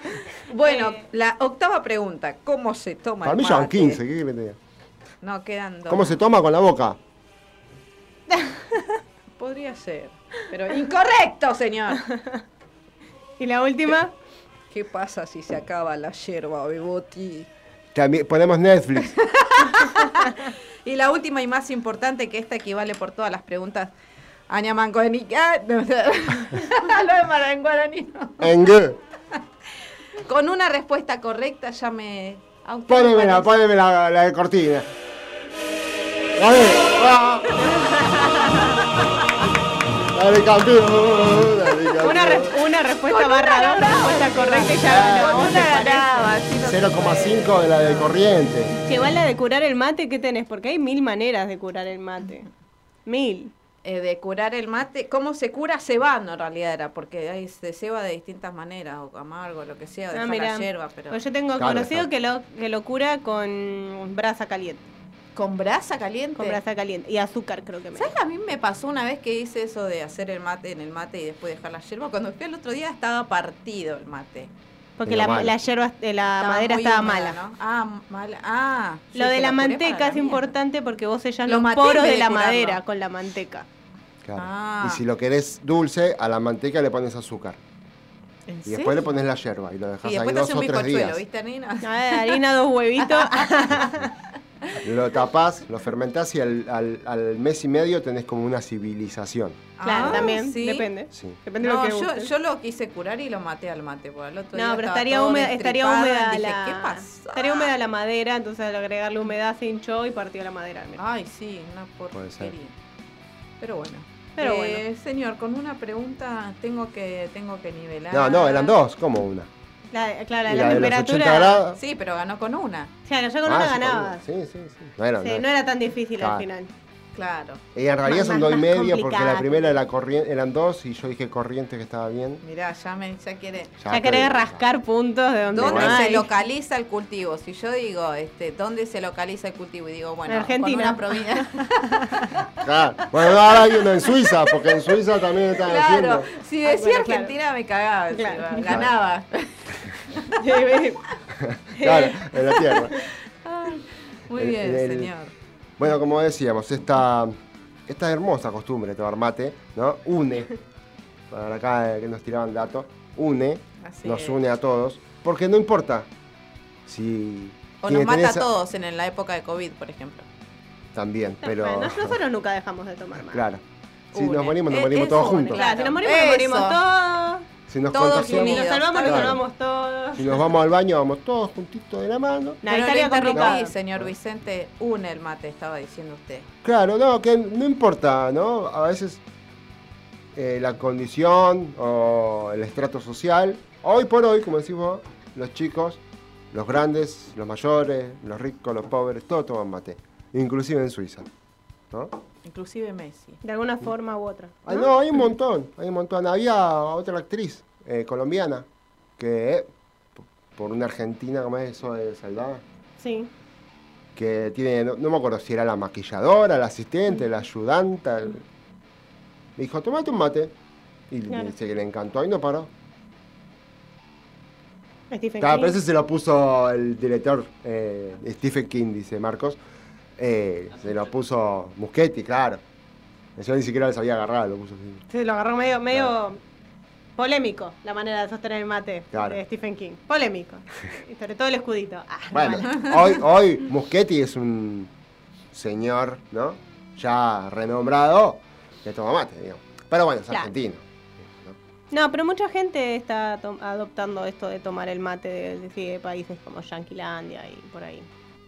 Speaker 4: Bueno,
Speaker 5: Eh.
Speaker 4: la octava pregunta. ¿Cómo se toma
Speaker 2: Para
Speaker 4: el
Speaker 2: mí ya
Speaker 4: mate?
Speaker 2: 15. ¿qué diga?
Speaker 4: No, quedan dos.
Speaker 2: ¿Cómo se toma con la boca? [LAUGHS]
Speaker 4: Podría ser. Pero incorrecto, señor. [LAUGHS]
Speaker 5: Y la última,
Speaker 4: ¿Qué pasa si se acaba la yerba, Beboti?
Speaker 2: También ponemos Netflix. [LAUGHS]
Speaker 4: Y la última y más importante, que esta equivale por todas las preguntas. Añamanco de Nica- [LAUGHS] no, Lo de en guaraní. Con una respuesta correcta ya me... ¿a
Speaker 2: Pónemela,
Speaker 4: parece?
Speaker 2: póneme la, la de cortina. Dale, ah.
Speaker 5: Una, re- una respuesta
Speaker 4: Con
Speaker 5: barra
Speaker 4: una
Speaker 5: dos, respuesta correcta y ya ¿te
Speaker 4: una
Speaker 5: parece?
Speaker 4: ganaba, así no se
Speaker 2: 0,5 de la de corriente.
Speaker 5: Que igual la de curar el mate, ¿qué tenés? Porque hay mil maneras de curar el mate. Mil.
Speaker 4: eh, de curar el mate. ¿Cómo se cura? Cebando en realidad era, porque hay, se ceba de distintas maneras, o amargo, lo que sea, o
Speaker 5: Ah,
Speaker 4: dejar la hierba, pero
Speaker 5: Pues yo tengo
Speaker 2: Claro,
Speaker 5: conocido que lo, que lo cura con brasa caliente.
Speaker 4: Con brasa caliente.
Speaker 5: Con brasa caliente. Y azúcar creo que me.
Speaker 4: ¿Sabes? A mí me pasó una vez que hice eso de hacer el mate en el mate y después dejar la hierba. Cuando fui el otro día estaba partido el mate.
Speaker 5: Porque la, la hierba, eh, la
Speaker 4: Estaba
Speaker 5: madera estaba
Speaker 4: húmeda,
Speaker 5: mala.
Speaker 4: ¿no? Ah, mala. Ah, sí,
Speaker 5: Lo de la manteca es importante porque vos sellas
Speaker 4: Lo
Speaker 5: los poros de
Speaker 4: de
Speaker 5: la
Speaker 4: curarlo.
Speaker 5: madera con la manteca.
Speaker 2: Claro.
Speaker 4: Ah.
Speaker 2: Y si lo querés dulce, a la manteca le pones azúcar.
Speaker 4: ¿En
Speaker 2: Y después le pones la yerba y lo dejas
Speaker 4: Y
Speaker 2: ahí
Speaker 4: después te
Speaker 2: dos
Speaker 4: hace
Speaker 2: o
Speaker 4: un
Speaker 2: tres
Speaker 4: bizcochuelo,
Speaker 2: días.
Speaker 4: ¿viste, Nina?
Speaker 5: A ver, harina, dos huevitos. [LAUGHS]
Speaker 2: Lo tapás, lo fermentás y al, al- al mes y medio tenés como una civilización.
Speaker 5: claro,
Speaker 4: Ah,
Speaker 5: también.
Speaker 4: sí.
Speaker 5: Depende.
Speaker 2: Sí.
Speaker 5: Depende de
Speaker 4: No,
Speaker 5: lo que
Speaker 4: yo, lo quise curar y lo maté al mate, porque al otro día
Speaker 5: No, pero estaría húmeda, estaría húmeda
Speaker 4: dije,
Speaker 5: la.
Speaker 4: ¿qué pasa?
Speaker 5: Estaría húmeda la madera, entonces al agregarle humedad se hinchó y partió la madera. mira.
Speaker 4: Ay, sí, una porquería. Pero bueno.
Speaker 5: Pero
Speaker 4: Eh, Señor, con una pregunta tengo que tengo que nivelar.
Speaker 2: No, no, eran dos, como una.
Speaker 5: La, claro, la,
Speaker 2: la los
Speaker 5: temperatura.
Speaker 2: 80 grados.
Speaker 4: Sí, pero ganó con una.
Speaker 5: Claro, yo con
Speaker 2: Ah,
Speaker 5: una
Speaker 2: sí, una. Sí, sí, sí. No era,
Speaker 5: Sí,
Speaker 2: no
Speaker 5: no era tan difícil
Speaker 2: Claro.
Speaker 5: al final.
Speaker 4: Claro.
Speaker 2: Y en realidad
Speaker 5: Más-
Speaker 2: son
Speaker 5: más-
Speaker 2: dos y
Speaker 5: más
Speaker 2: media porque la primera era corriente, eran dos y yo dije corriente que estaba bien.
Speaker 4: Mirá, ya me ya quiere.
Speaker 5: Ya,
Speaker 2: digo.
Speaker 5: rascar puntos de donde
Speaker 4: ¿Dónde
Speaker 5: no
Speaker 4: se localiza el cultivo? Si yo digo, este, ¿dónde se localiza el cultivo? Y digo, bueno,
Speaker 5: En Argentina.
Speaker 4: con una provincia. [LAUGHS]
Speaker 2: Claro. Bueno, ahora hay uno en Suiza, porque en Suiza también están
Speaker 4: claro,
Speaker 2: haciendo.
Speaker 4: si
Speaker 5: Ay,
Speaker 4: decía
Speaker 5: bueno, claro.
Speaker 4: Argentina me cagaba,
Speaker 5: Claro.
Speaker 4: ganaba. [LAUGHS] [LAUGHS]
Speaker 2: Claro, en la tierra.
Speaker 4: Muy
Speaker 2: El-
Speaker 4: bien,
Speaker 2: el-
Speaker 4: señor.
Speaker 2: Bueno, como decíamos, esta, esta hermosa costumbre de tomar mate, ¿no? Une, [LAUGHS] para acá eh, que nos tiraban datos, une,
Speaker 4: Así
Speaker 2: nos
Speaker 4: es.
Speaker 2: une a todos, porque no importa si...
Speaker 4: O nos mata a todos en la época de COVID, por ejemplo.
Speaker 2: También, pero...
Speaker 5: Bueno, nosotros nunca dejamos de tomar más.
Speaker 2: Claro. Si
Speaker 4: Une.
Speaker 2: nos morimos, nos morimos todos
Speaker 4: une,
Speaker 2: juntos.
Speaker 5: Claro, si nos morimos,
Speaker 4: Eso.
Speaker 5: nos morimos todos.
Speaker 2: Si nos
Speaker 4: Todos
Speaker 2: contagiamos,
Speaker 5: Si nos
Speaker 4: unidos.
Speaker 5: salvamos, nos
Speaker 2: Claro.
Speaker 5: salvamos todos.
Speaker 2: si nos vamos al baño, vamos todos juntitos de la mano.
Speaker 5: No,
Speaker 4: Pero interrumpí, señor Vicente, une el mate, estaba diciendo usted.
Speaker 2: Claro, no, que no importa, ¿no? A veces eh, la condición o el estrato social, hoy por hoy, como decís vos, los chicos, los grandes, los mayores, los ricos, los pobres, todos toman mate, inclusive en Suiza, ¿no?
Speaker 4: Inclusive Messi.
Speaker 5: De alguna forma u otra.
Speaker 2: Ah, no, hay un montón, hay un montón. Había otra actriz eh, colombiana que, por una argentina como es eso de Saldana,
Speaker 5: Sí.
Speaker 2: que tiene, no, no me acuerdo si era la maquilladora, la asistente, la ayudanta. el- Me dijo, tomate un mate. Y
Speaker 5: Claro.
Speaker 2: dice que le encantó y no paró.
Speaker 5: Stephen
Speaker 2: Claro,
Speaker 5: King.
Speaker 2: pero ese se lo puso el director eh, Stephen King, dice Marcos. Eh, se lo puso Muschetti, claro. Yo ni siquiera lo sabía agarrar, lo puso así.
Speaker 5: Sí, lo agarró medio, medio polémico la manera de sostener el mate
Speaker 2: Claro.
Speaker 5: de Stephen King. Polémico. [LAUGHS] y sobre todo el escudito. Ah,
Speaker 2: Bueno, hoy, [LAUGHS] hoy Muschetti es un señor, ¿no? Ya renombrado que toma mate, digamos. Pero bueno, es
Speaker 5: Claro.
Speaker 2: argentino.
Speaker 5: No, pero mucha gente está adoptando esto de tomar el mate de, de- sí, de países como Yanquilandia y por ahí.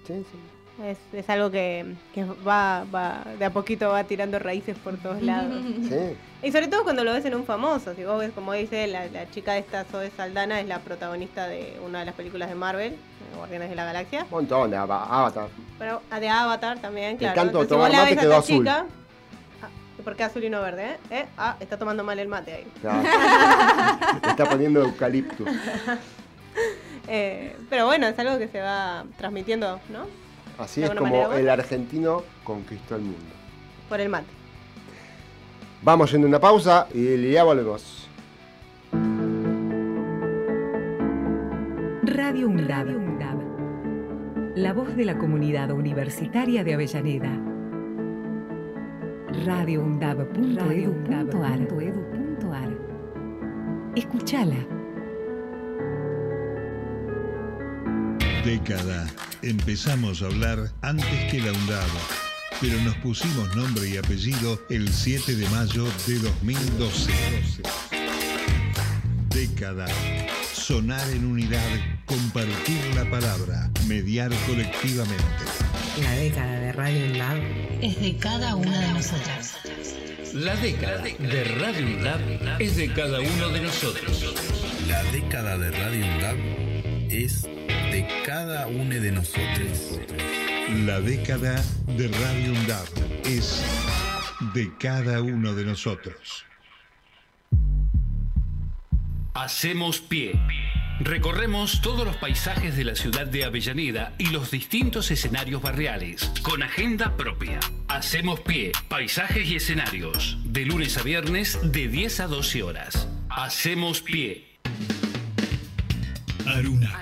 Speaker 2: Sí, sí.
Speaker 5: Es, es algo que, que va, va, de a poquito va tirando raíces por todos lados. [LAUGHS]
Speaker 2: Sí.
Speaker 5: Y sobre todo cuando lo ves en un famoso. Si vos ves, como dice, la, la chica esta, Zoe Saldana, es la protagonista de una de las películas de Marvel, de Guardianes de la Galaxia.
Speaker 2: Un montón de Ava- Avatar.
Speaker 5: Pero a de Avatar también, claro.
Speaker 2: canto
Speaker 5: Entonces,
Speaker 2: tomar
Speaker 5: vos la
Speaker 2: mate
Speaker 5: ves a
Speaker 2: quedó azul.
Speaker 5: chica, ah, ¿y ¿Por qué azul y no verde? Eh? ¿Eh? Ah, está tomando mal el mate ahí.
Speaker 2: Claro. [LAUGHS] Está poniendo eucalipto. [LAUGHS]
Speaker 5: Eh, pero bueno, es algo que se va transmitiendo, ¿no?
Speaker 2: Así
Speaker 5: ¿De
Speaker 2: es como el argentino conquistó el mundo.
Speaker 5: Por el mate.
Speaker 2: Vamos yendo a una pausa y ya volvemos.
Speaker 7: Radio UNDAB. La voz de la comunidad universitaria de Avellaneda. radioundab.edu.ar. Escuchala.
Speaker 10: Década. Empezamos a hablar antes que la UNDAB, pero nos pusimos nombre y apellido el 7 de mayo de 2012. Década. Sonar en unidad, compartir la palabra, mediar colectivamente.
Speaker 11: La década de Radio UNDAB es de cada una de nosotras.
Speaker 1: La década de Radio UNDAB es de cada uno de nosotros.
Speaker 12: La década de Radio UNDAB es de cada uno de nosotros.
Speaker 10: La década de Radio UNDAB es de cada uno de nosotros.
Speaker 1: Hacemos pie. Recorremos todos los paisajes de la ciudad de Avellaneda y los distintos escenarios barriales, con agenda propia. Hacemos pie, paisajes y escenarios, de lunes a viernes de 10 a 12 horas. Hacemos pie.
Speaker 13: Aruna,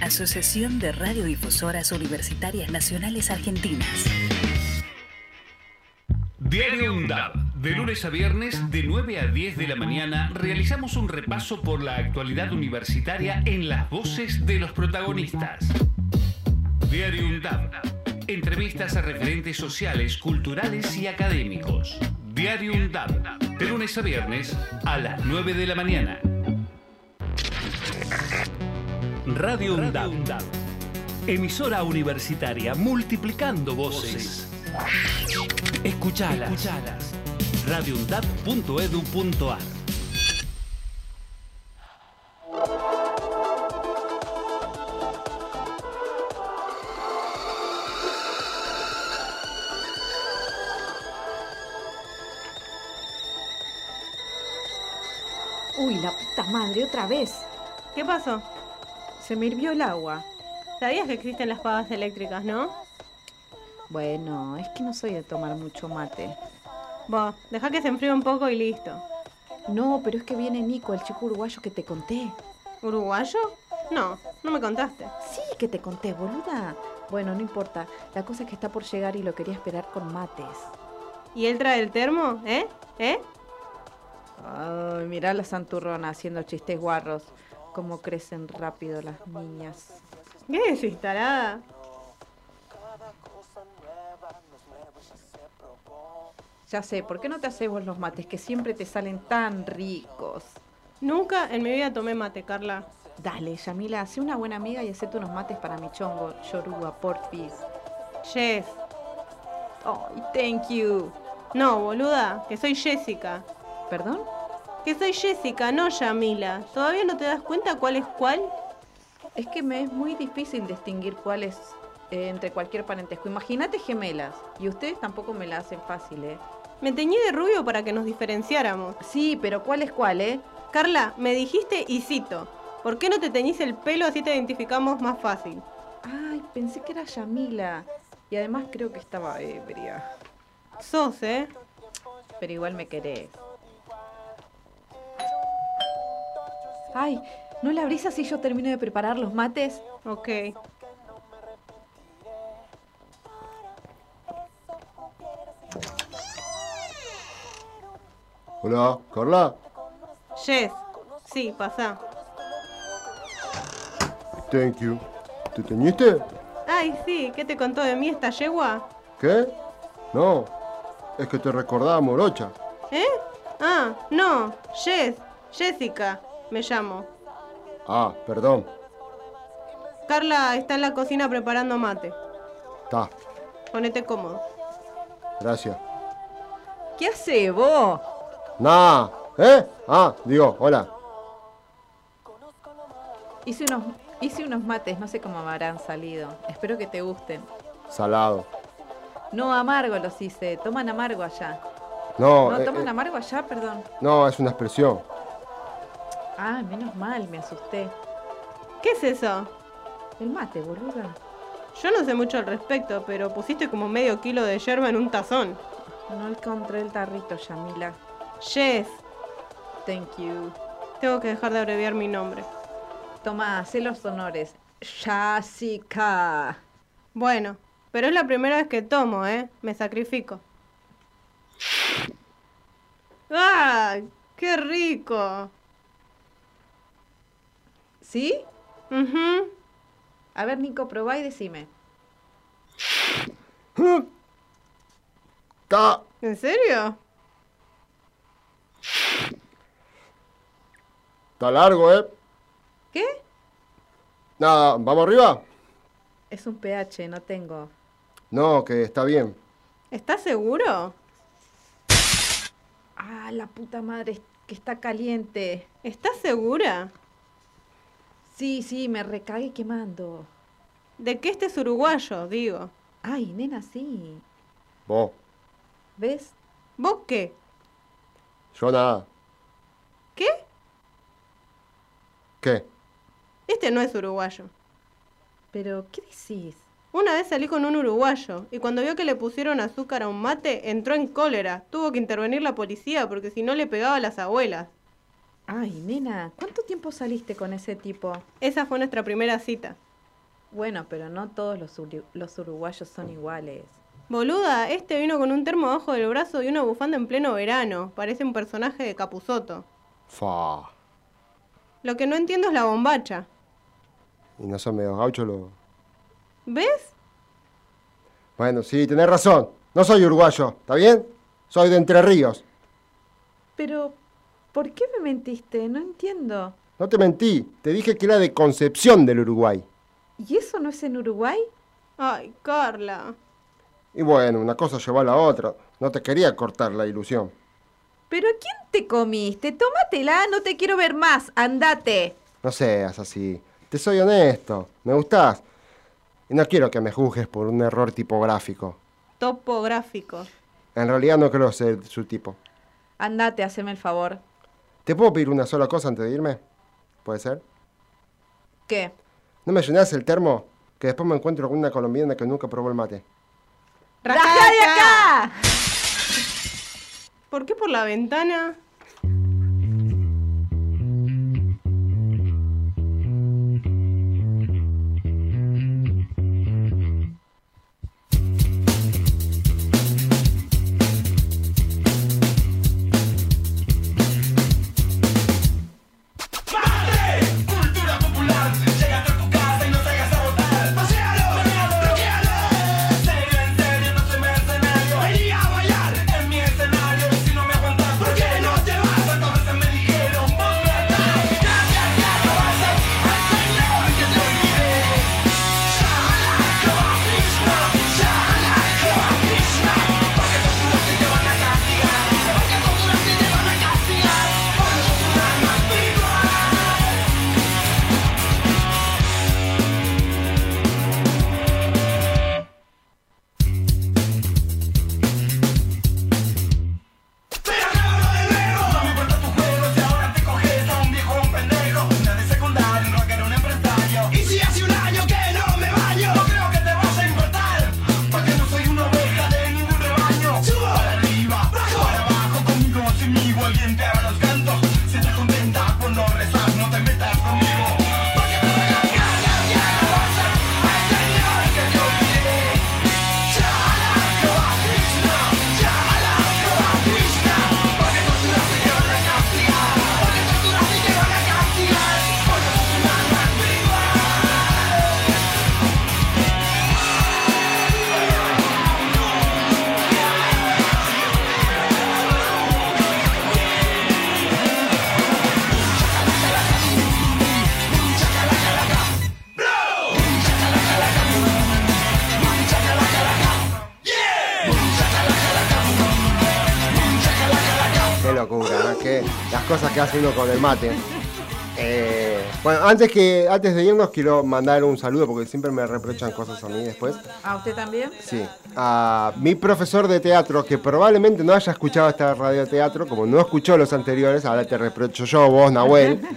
Speaker 14: Asociación de Radiodifusoras Universitarias Nacionales Argentinas.
Speaker 1: Diario UNDAB. De lunes a viernes, de 9 a 10 de la mañana, realizamos un repaso por la actualidad universitaria en las voces de los protagonistas. Diario UNDAB. Entrevistas a referentes sociales, culturales y académicos. Diario UNDAB. De lunes a viernes, a las 9 de la mañana. Radio UNDAB. Emisora universitaria multiplicando voces. Escuchalas. Escuchalas. radioundab.edu.ar
Speaker 4: Uy, la puta madre, otra vez.
Speaker 5: ¿Qué pasó?
Speaker 4: Se me hirvió el agua.
Speaker 5: ¿Sabías que existen las pavas eléctricas, no?
Speaker 4: Bueno, es que no soy de tomar mucho mate.
Speaker 5: Vos, deja que se enfríe un poco y listo.
Speaker 4: No, pero es que viene Nico, el chico uruguayo que te conté.
Speaker 5: ¿Uruguayo? No, no me contaste.
Speaker 4: Sí, que te conté, boluda. Bueno, no importa. La cosa es que está por llegar y lo quería esperar con mates.
Speaker 5: ¿Y él trae el termo? ¿Eh? ¿Eh?
Speaker 4: Ay, mirá la santurrona haciendo chistes guarros. Cómo crecen rápido las niñas.
Speaker 5: ¿Qué tarada?
Speaker 4: Ya sé, ¿por qué no te haces vos los mates que siempre te salen tan ricos?
Speaker 5: Nunca en mi vida tomé mate, Carla.
Speaker 4: Dale, Yamila, sé una buena amiga y hacete unos mates para mi chongo, Yoruba, porfis.
Speaker 5: Yes.
Speaker 4: Ay, thank you.
Speaker 5: No, boluda, que soy Jessica.
Speaker 4: ¿Perdón?
Speaker 5: Que soy Jessica, no Yamila. ¿Todavía no te das cuenta cuál es cuál?
Speaker 4: Es que me es muy difícil distinguir cuál es eh, entre cualquier parentesco. Imagínate gemelas. Y ustedes tampoco me la hacen fácil, ¿eh?
Speaker 5: Me teñí de rubio para que nos diferenciáramos.
Speaker 4: Sí, pero ¿cuál es cuál, eh?
Speaker 5: Carla, me dijiste y cito. ¿Por qué no te teñís el pelo así te identificamos más fácil?
Speaker 4: Ay, pensé que era Yamila. Y además creo que estaba ebria.
Speaker 5: Sos, ¿eh?
Speaker 4: Pero igual me querés. Ay, ¿no la abrís así yo termino de preparar los mates?
Speaker 5: Ok.
Speaker 2: Hola, Carla.
Speaker 5: Yes. Sí, pasá.
Speaker 2: Thank you. ¿Te teñiste?
Speaker 5: Ay, sí, ¿qué te contó de mí esta yegua?
Speaker 2: ¿Qué? No, es que te recordaba Morocha.
Speaker 5: ¿Eh? Ah, no, Jess, Jessica, me llamo.
Speaker 2: Ah, perdón.
Speaker 5: Carla está en la cocina preparando mate.
Speaker 2: Está,
Speaker 5: Ponete cómodo.
Speaker 2: gracias.
Speaker 4: ¿Qué hace vos?
Speaker 2: Nah, ¿eh? Ah, digo, hola.
Speaker 4: Hice unos, hice unos mates, no sé cómo habrán salido. Espero que te gusten.
Speaker 2: Salado.
Speaker 4: No, amargo los hice. Toman amargo allá.
Speaker 2: No,
Speaker 4: No,
Speaker 2: eh,
Speaker 4: toman
Speaker 2: eh,
Speaker 4: amargo allá, perdón.
Speaker 2: no, es una expresión.
Speaker 4: Ah, menos mal, me asusté.
Speaker 5: ¿Qué es eso?
Speaker 4: El mate, boluda.
Speaker 5: Yo no sé mucho al respecto, pero pusiste como medio kilo de yerba en un tazón.
Speaker 4: No encontré el tarrito, Yamila.
Speaker 5: Jess,
Speaker 4: Thank you.
Speaker 5: tengo que dejar de abreviar mi nombre.
Speaker 4: Toma, hacé los honores. Jessica.
Speaker 5: Bueno, pero es la primera vez que tomo, ¿eh? Me sacrifico. ¡Ah! ¡Qué rico!
Speaker 4: ¿Sí?
Speaker 5: Ujú.
Speaker 4: A ver, Nico, probá y decime.
Speaker 5: ¿En serio?
Speaker 2: está largo, ¿eh?
Speaker 4: ¿Qué?
Speaker 2: Nada, ¿vamos arriba?
Speaker 4: Es un pH, no tengo.
Speaker 2: No, que está bien.
Speaker 5: ¿Estás seguro?
Speaker 4: Ah, la puta madre, que está caliente.
Speaker 5: ¿Estás segura?
Speaker 4: Sí, sí, me recagué quemando.
Speaker 5: De que este es uruguayo, digo.
Speaker 4: Ay, nena, sí.
Speaker 2: Vos,
Speaker 4: ¿Ves?
Speaker 5: ¿Vos qué?
Speaker 2: yo nada.
Speaker 5: ¿Qué?
Speaker 2: ¿Qué?
Speaker 5: Este no es uruguayo.
Speaker 4: Pero, ¿qué decís?
Speaker 5: Una vez salí con un uruguayo y cuando vio que le pusieron azúcar a un mate, entró en cólera. Tuvo que intervenir la policía porque si no le pegaba a las abuelas.
Speaker 4: Ay, nena, ¿cuánto tiempo saliste con ese tipo?
Speaker 5: Esa fue nuestra primera cita.
Speaker 4: Bueno, pero no todos los, uru- los uruguayos son iguales.
Speaker 5: Boluda, este vino con un termo abajo del brazo y una bufanda en pleno verano. Parece un personaje de Capuzoto.
Speaker 2: Fa.
Speaker 5: Lo que no entiendo es la bombacha.
Speaker 2: Y no son medio gauchos los...
Speaker 5: ¿Ves?
Speaker 2: Bueno, sí, tenés razón. No soy uruguayo, ¿está bien? Soy de Entre Ríos.
Speaker 4: Pero, ¿por qué me mentiste? No entiendo.
Speaker 2: No te mentí, te dije que era de Concepción del Uruguay.
Speaker 4: ¿Y eso no es en Uruguay?
Speaker 5: Ay, Carla.
Speaker 2: Y bueno, una cosa llevó a la otra. No te quería cortar la ilusión.
Speaker 4: ¿Pero a quién te comiste? Tómatela, no te quiero ver más. Andate.
Speaker 2: No seas así. Te soy honesto. Me gustás. Y no quiero que me juzgues por un error tipográfico.
Speaker 5: Topográfico.
Speaker 2: En realidad no creo ser su tipo.
Speaker 4: Andate, haceme el favor.
Speaker 2: ¿Te puedo pedir una sola cosa antes de irme? ¿Puede ser?
Speaker 4: ¿Qué?
Speaker 2: ¿No me llenás el termo? Que después me encuentro con una colombiana que nunca probó el mate.
Speaker 4: ¡Rajá de acá!
Speaker 5: ¿Por qué por la ventana?
Speaker 2: Que hace uno con el mate. Eh, bueno, antes que antes de irnos quiero mandar un saludo porque siempre me reprochan cosas a mí después.
Speaker 4: ¿A usted también?
Speaker 2: Sí, a mi profesor de teatro que probablemente no haya escuchado esta radioteatro, como no escuchó los anteriores, ahora te reprocho yo, vos, Nahuel. [LAUGHS]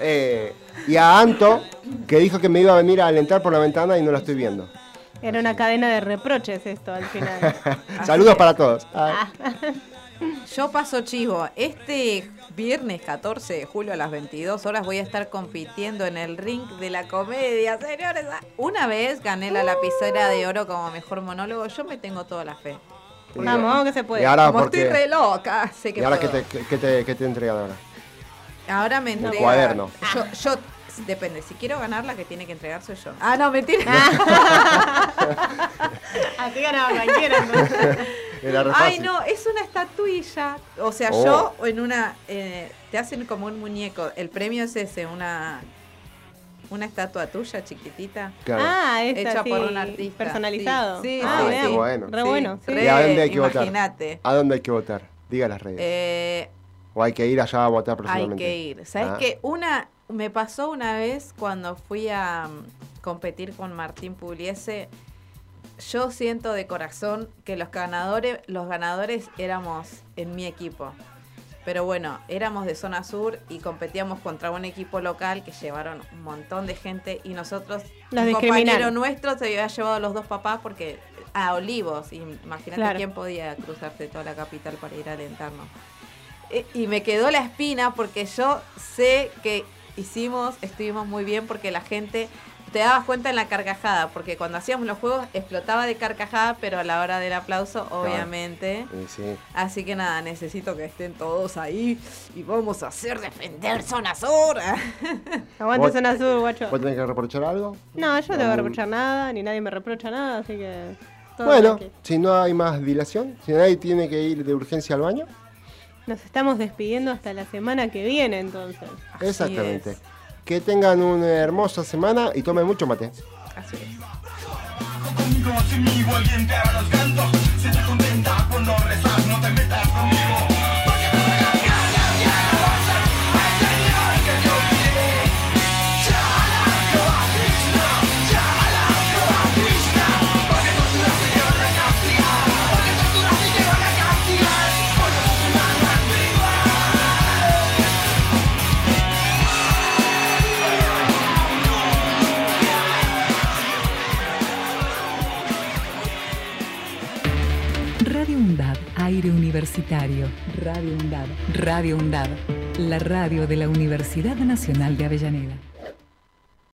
Speaker 2: Eh, y a Anto, que dijo que me iba a venir a alentar por la ventana y no lo estoy viendo.
Speaker 5: Era una cadena de reproches esto al final. [LAUGHS]
Speaker 2: Saludos para todos.
Speaker 5: Ah.
Speaker 4: Yo paso chivo. Este viernes 14 de julio a las 22 horas voy a estar compitiendo en el ring de la comedia, señores. Una vez gané la lapicera de oro como mejor monólogo. Yo me tengo toda la fe.
Speaker 5: Vamos, que se puede.
Speaker 2: Y ahora,
Speaker 4: Como
Speaker 2: porque,
Speaker 4: estoy re loca, sé que
Speaker 2: ¿y ahora qué te, qué te, qué te entregan ahora?
Speaker 4: Ahora me
Speaker 2: Un
Speaker 4: entrega.
Speaker 2: cuaderno.
Speaker 4: Yo, yo, depende, si quiero ganar, la que tiene que entregar soy yo. Ah, no, mentira. [LAUGHS] [LAUGHS]
Speaker 5: Así ganaba cualquiera. [LAUGHS] entonces.
Speaker 2: Era re
Speaker 4: Ay,
Speaker 2: fácil.
Speaker 4: no, es una estatuilla. O sea,
Speaker 2: Oh.
Speaker 4: yo en una. eh, te hacen como un muñeco. El premio es ese, una. Una estatua tuya chiquitita.
Speaker 2: Claro.
Speaker 5: Ah, esta,
Speaker 4: Hecha por un artista.
Speaker 5: Personalizado.
Speaker 4: Sí, sí,
Speaker 5: ah,
Speaker 2: qué bueno.
Speaker 5: Re
Speaker 4: Sí,
Speaker 5: bueno. sí.
Speaker 2: ¿Y a dónde hay que votar?
Speaker 4: Imagínate.
Speaker 2: ¿A dónde hay que votar? Diga las redes.
Speaker 4: Eh,
Speaker 2: ¿O hay que ir allá a votar
Speaker 4: hay
Speaker 2: personalmente?
Speaker 4: que ir. ¿Sabes
Speaker 2: Ah.
Speaker 4: qué? Una. Me pasó una vez cuando fui a mm, competir con Martín Pugliese. Yo siento de corazón que los ganadores, los ganadores éramos en mi equipo. Pero bueno, éramos de zona sur y competíamos contra un equipo local que llevaron un montón de gente y nosotros,
Speaker 5: Los
Speaker 4: un compañero nuestro se había llevado a los dos papás porque a Olivos, y imagínate
Speaker 5: Claro.
Speaker 4: quién podía cruzarse toda la capital para ir a alentarnos. Eh, Y me quedó la espina porque yo sé que hicimos, estuvimos muy bien porque la gente te dabas cuenta en la carcajada, porque cuando hacíamos los juegos explotaba de carcajada, pero a la hora del aplauso, obviamente.
Speaker 2: Sí, sí.
Speaker 4: Así que nada, necesito que estén todos ahí y vamos a hacer defender zona sur. [LAUGHS]
Speaker 5: Aguante
Speaker 2: ¿Vos-
Speaker 5: zona sur, guacho.
Speaker 2: ¿Vos tenés que reprochar algo?
Speaker 5: No, yo no te voy a
Speaker 2: Um,
Speaker 5: reprochar nada, ni nadie me reprocha nada, así que. todo
Speaker 2: Bueno, si no hay más dilación, si nadie tiene que ir de urgencia al baño,
Speaker 5: Nos estamos despidiendo hasta la semana que viene, entonces.
Speaker 2: exactamente. Que tengan una hermosa semana y tomen mucho mate.
Speaker 4: Así es.
Speaker 7: Aire universitario. Radio UNDAB, Radio UNDAB, la radio de la Universidad Nacional de Avellaneda.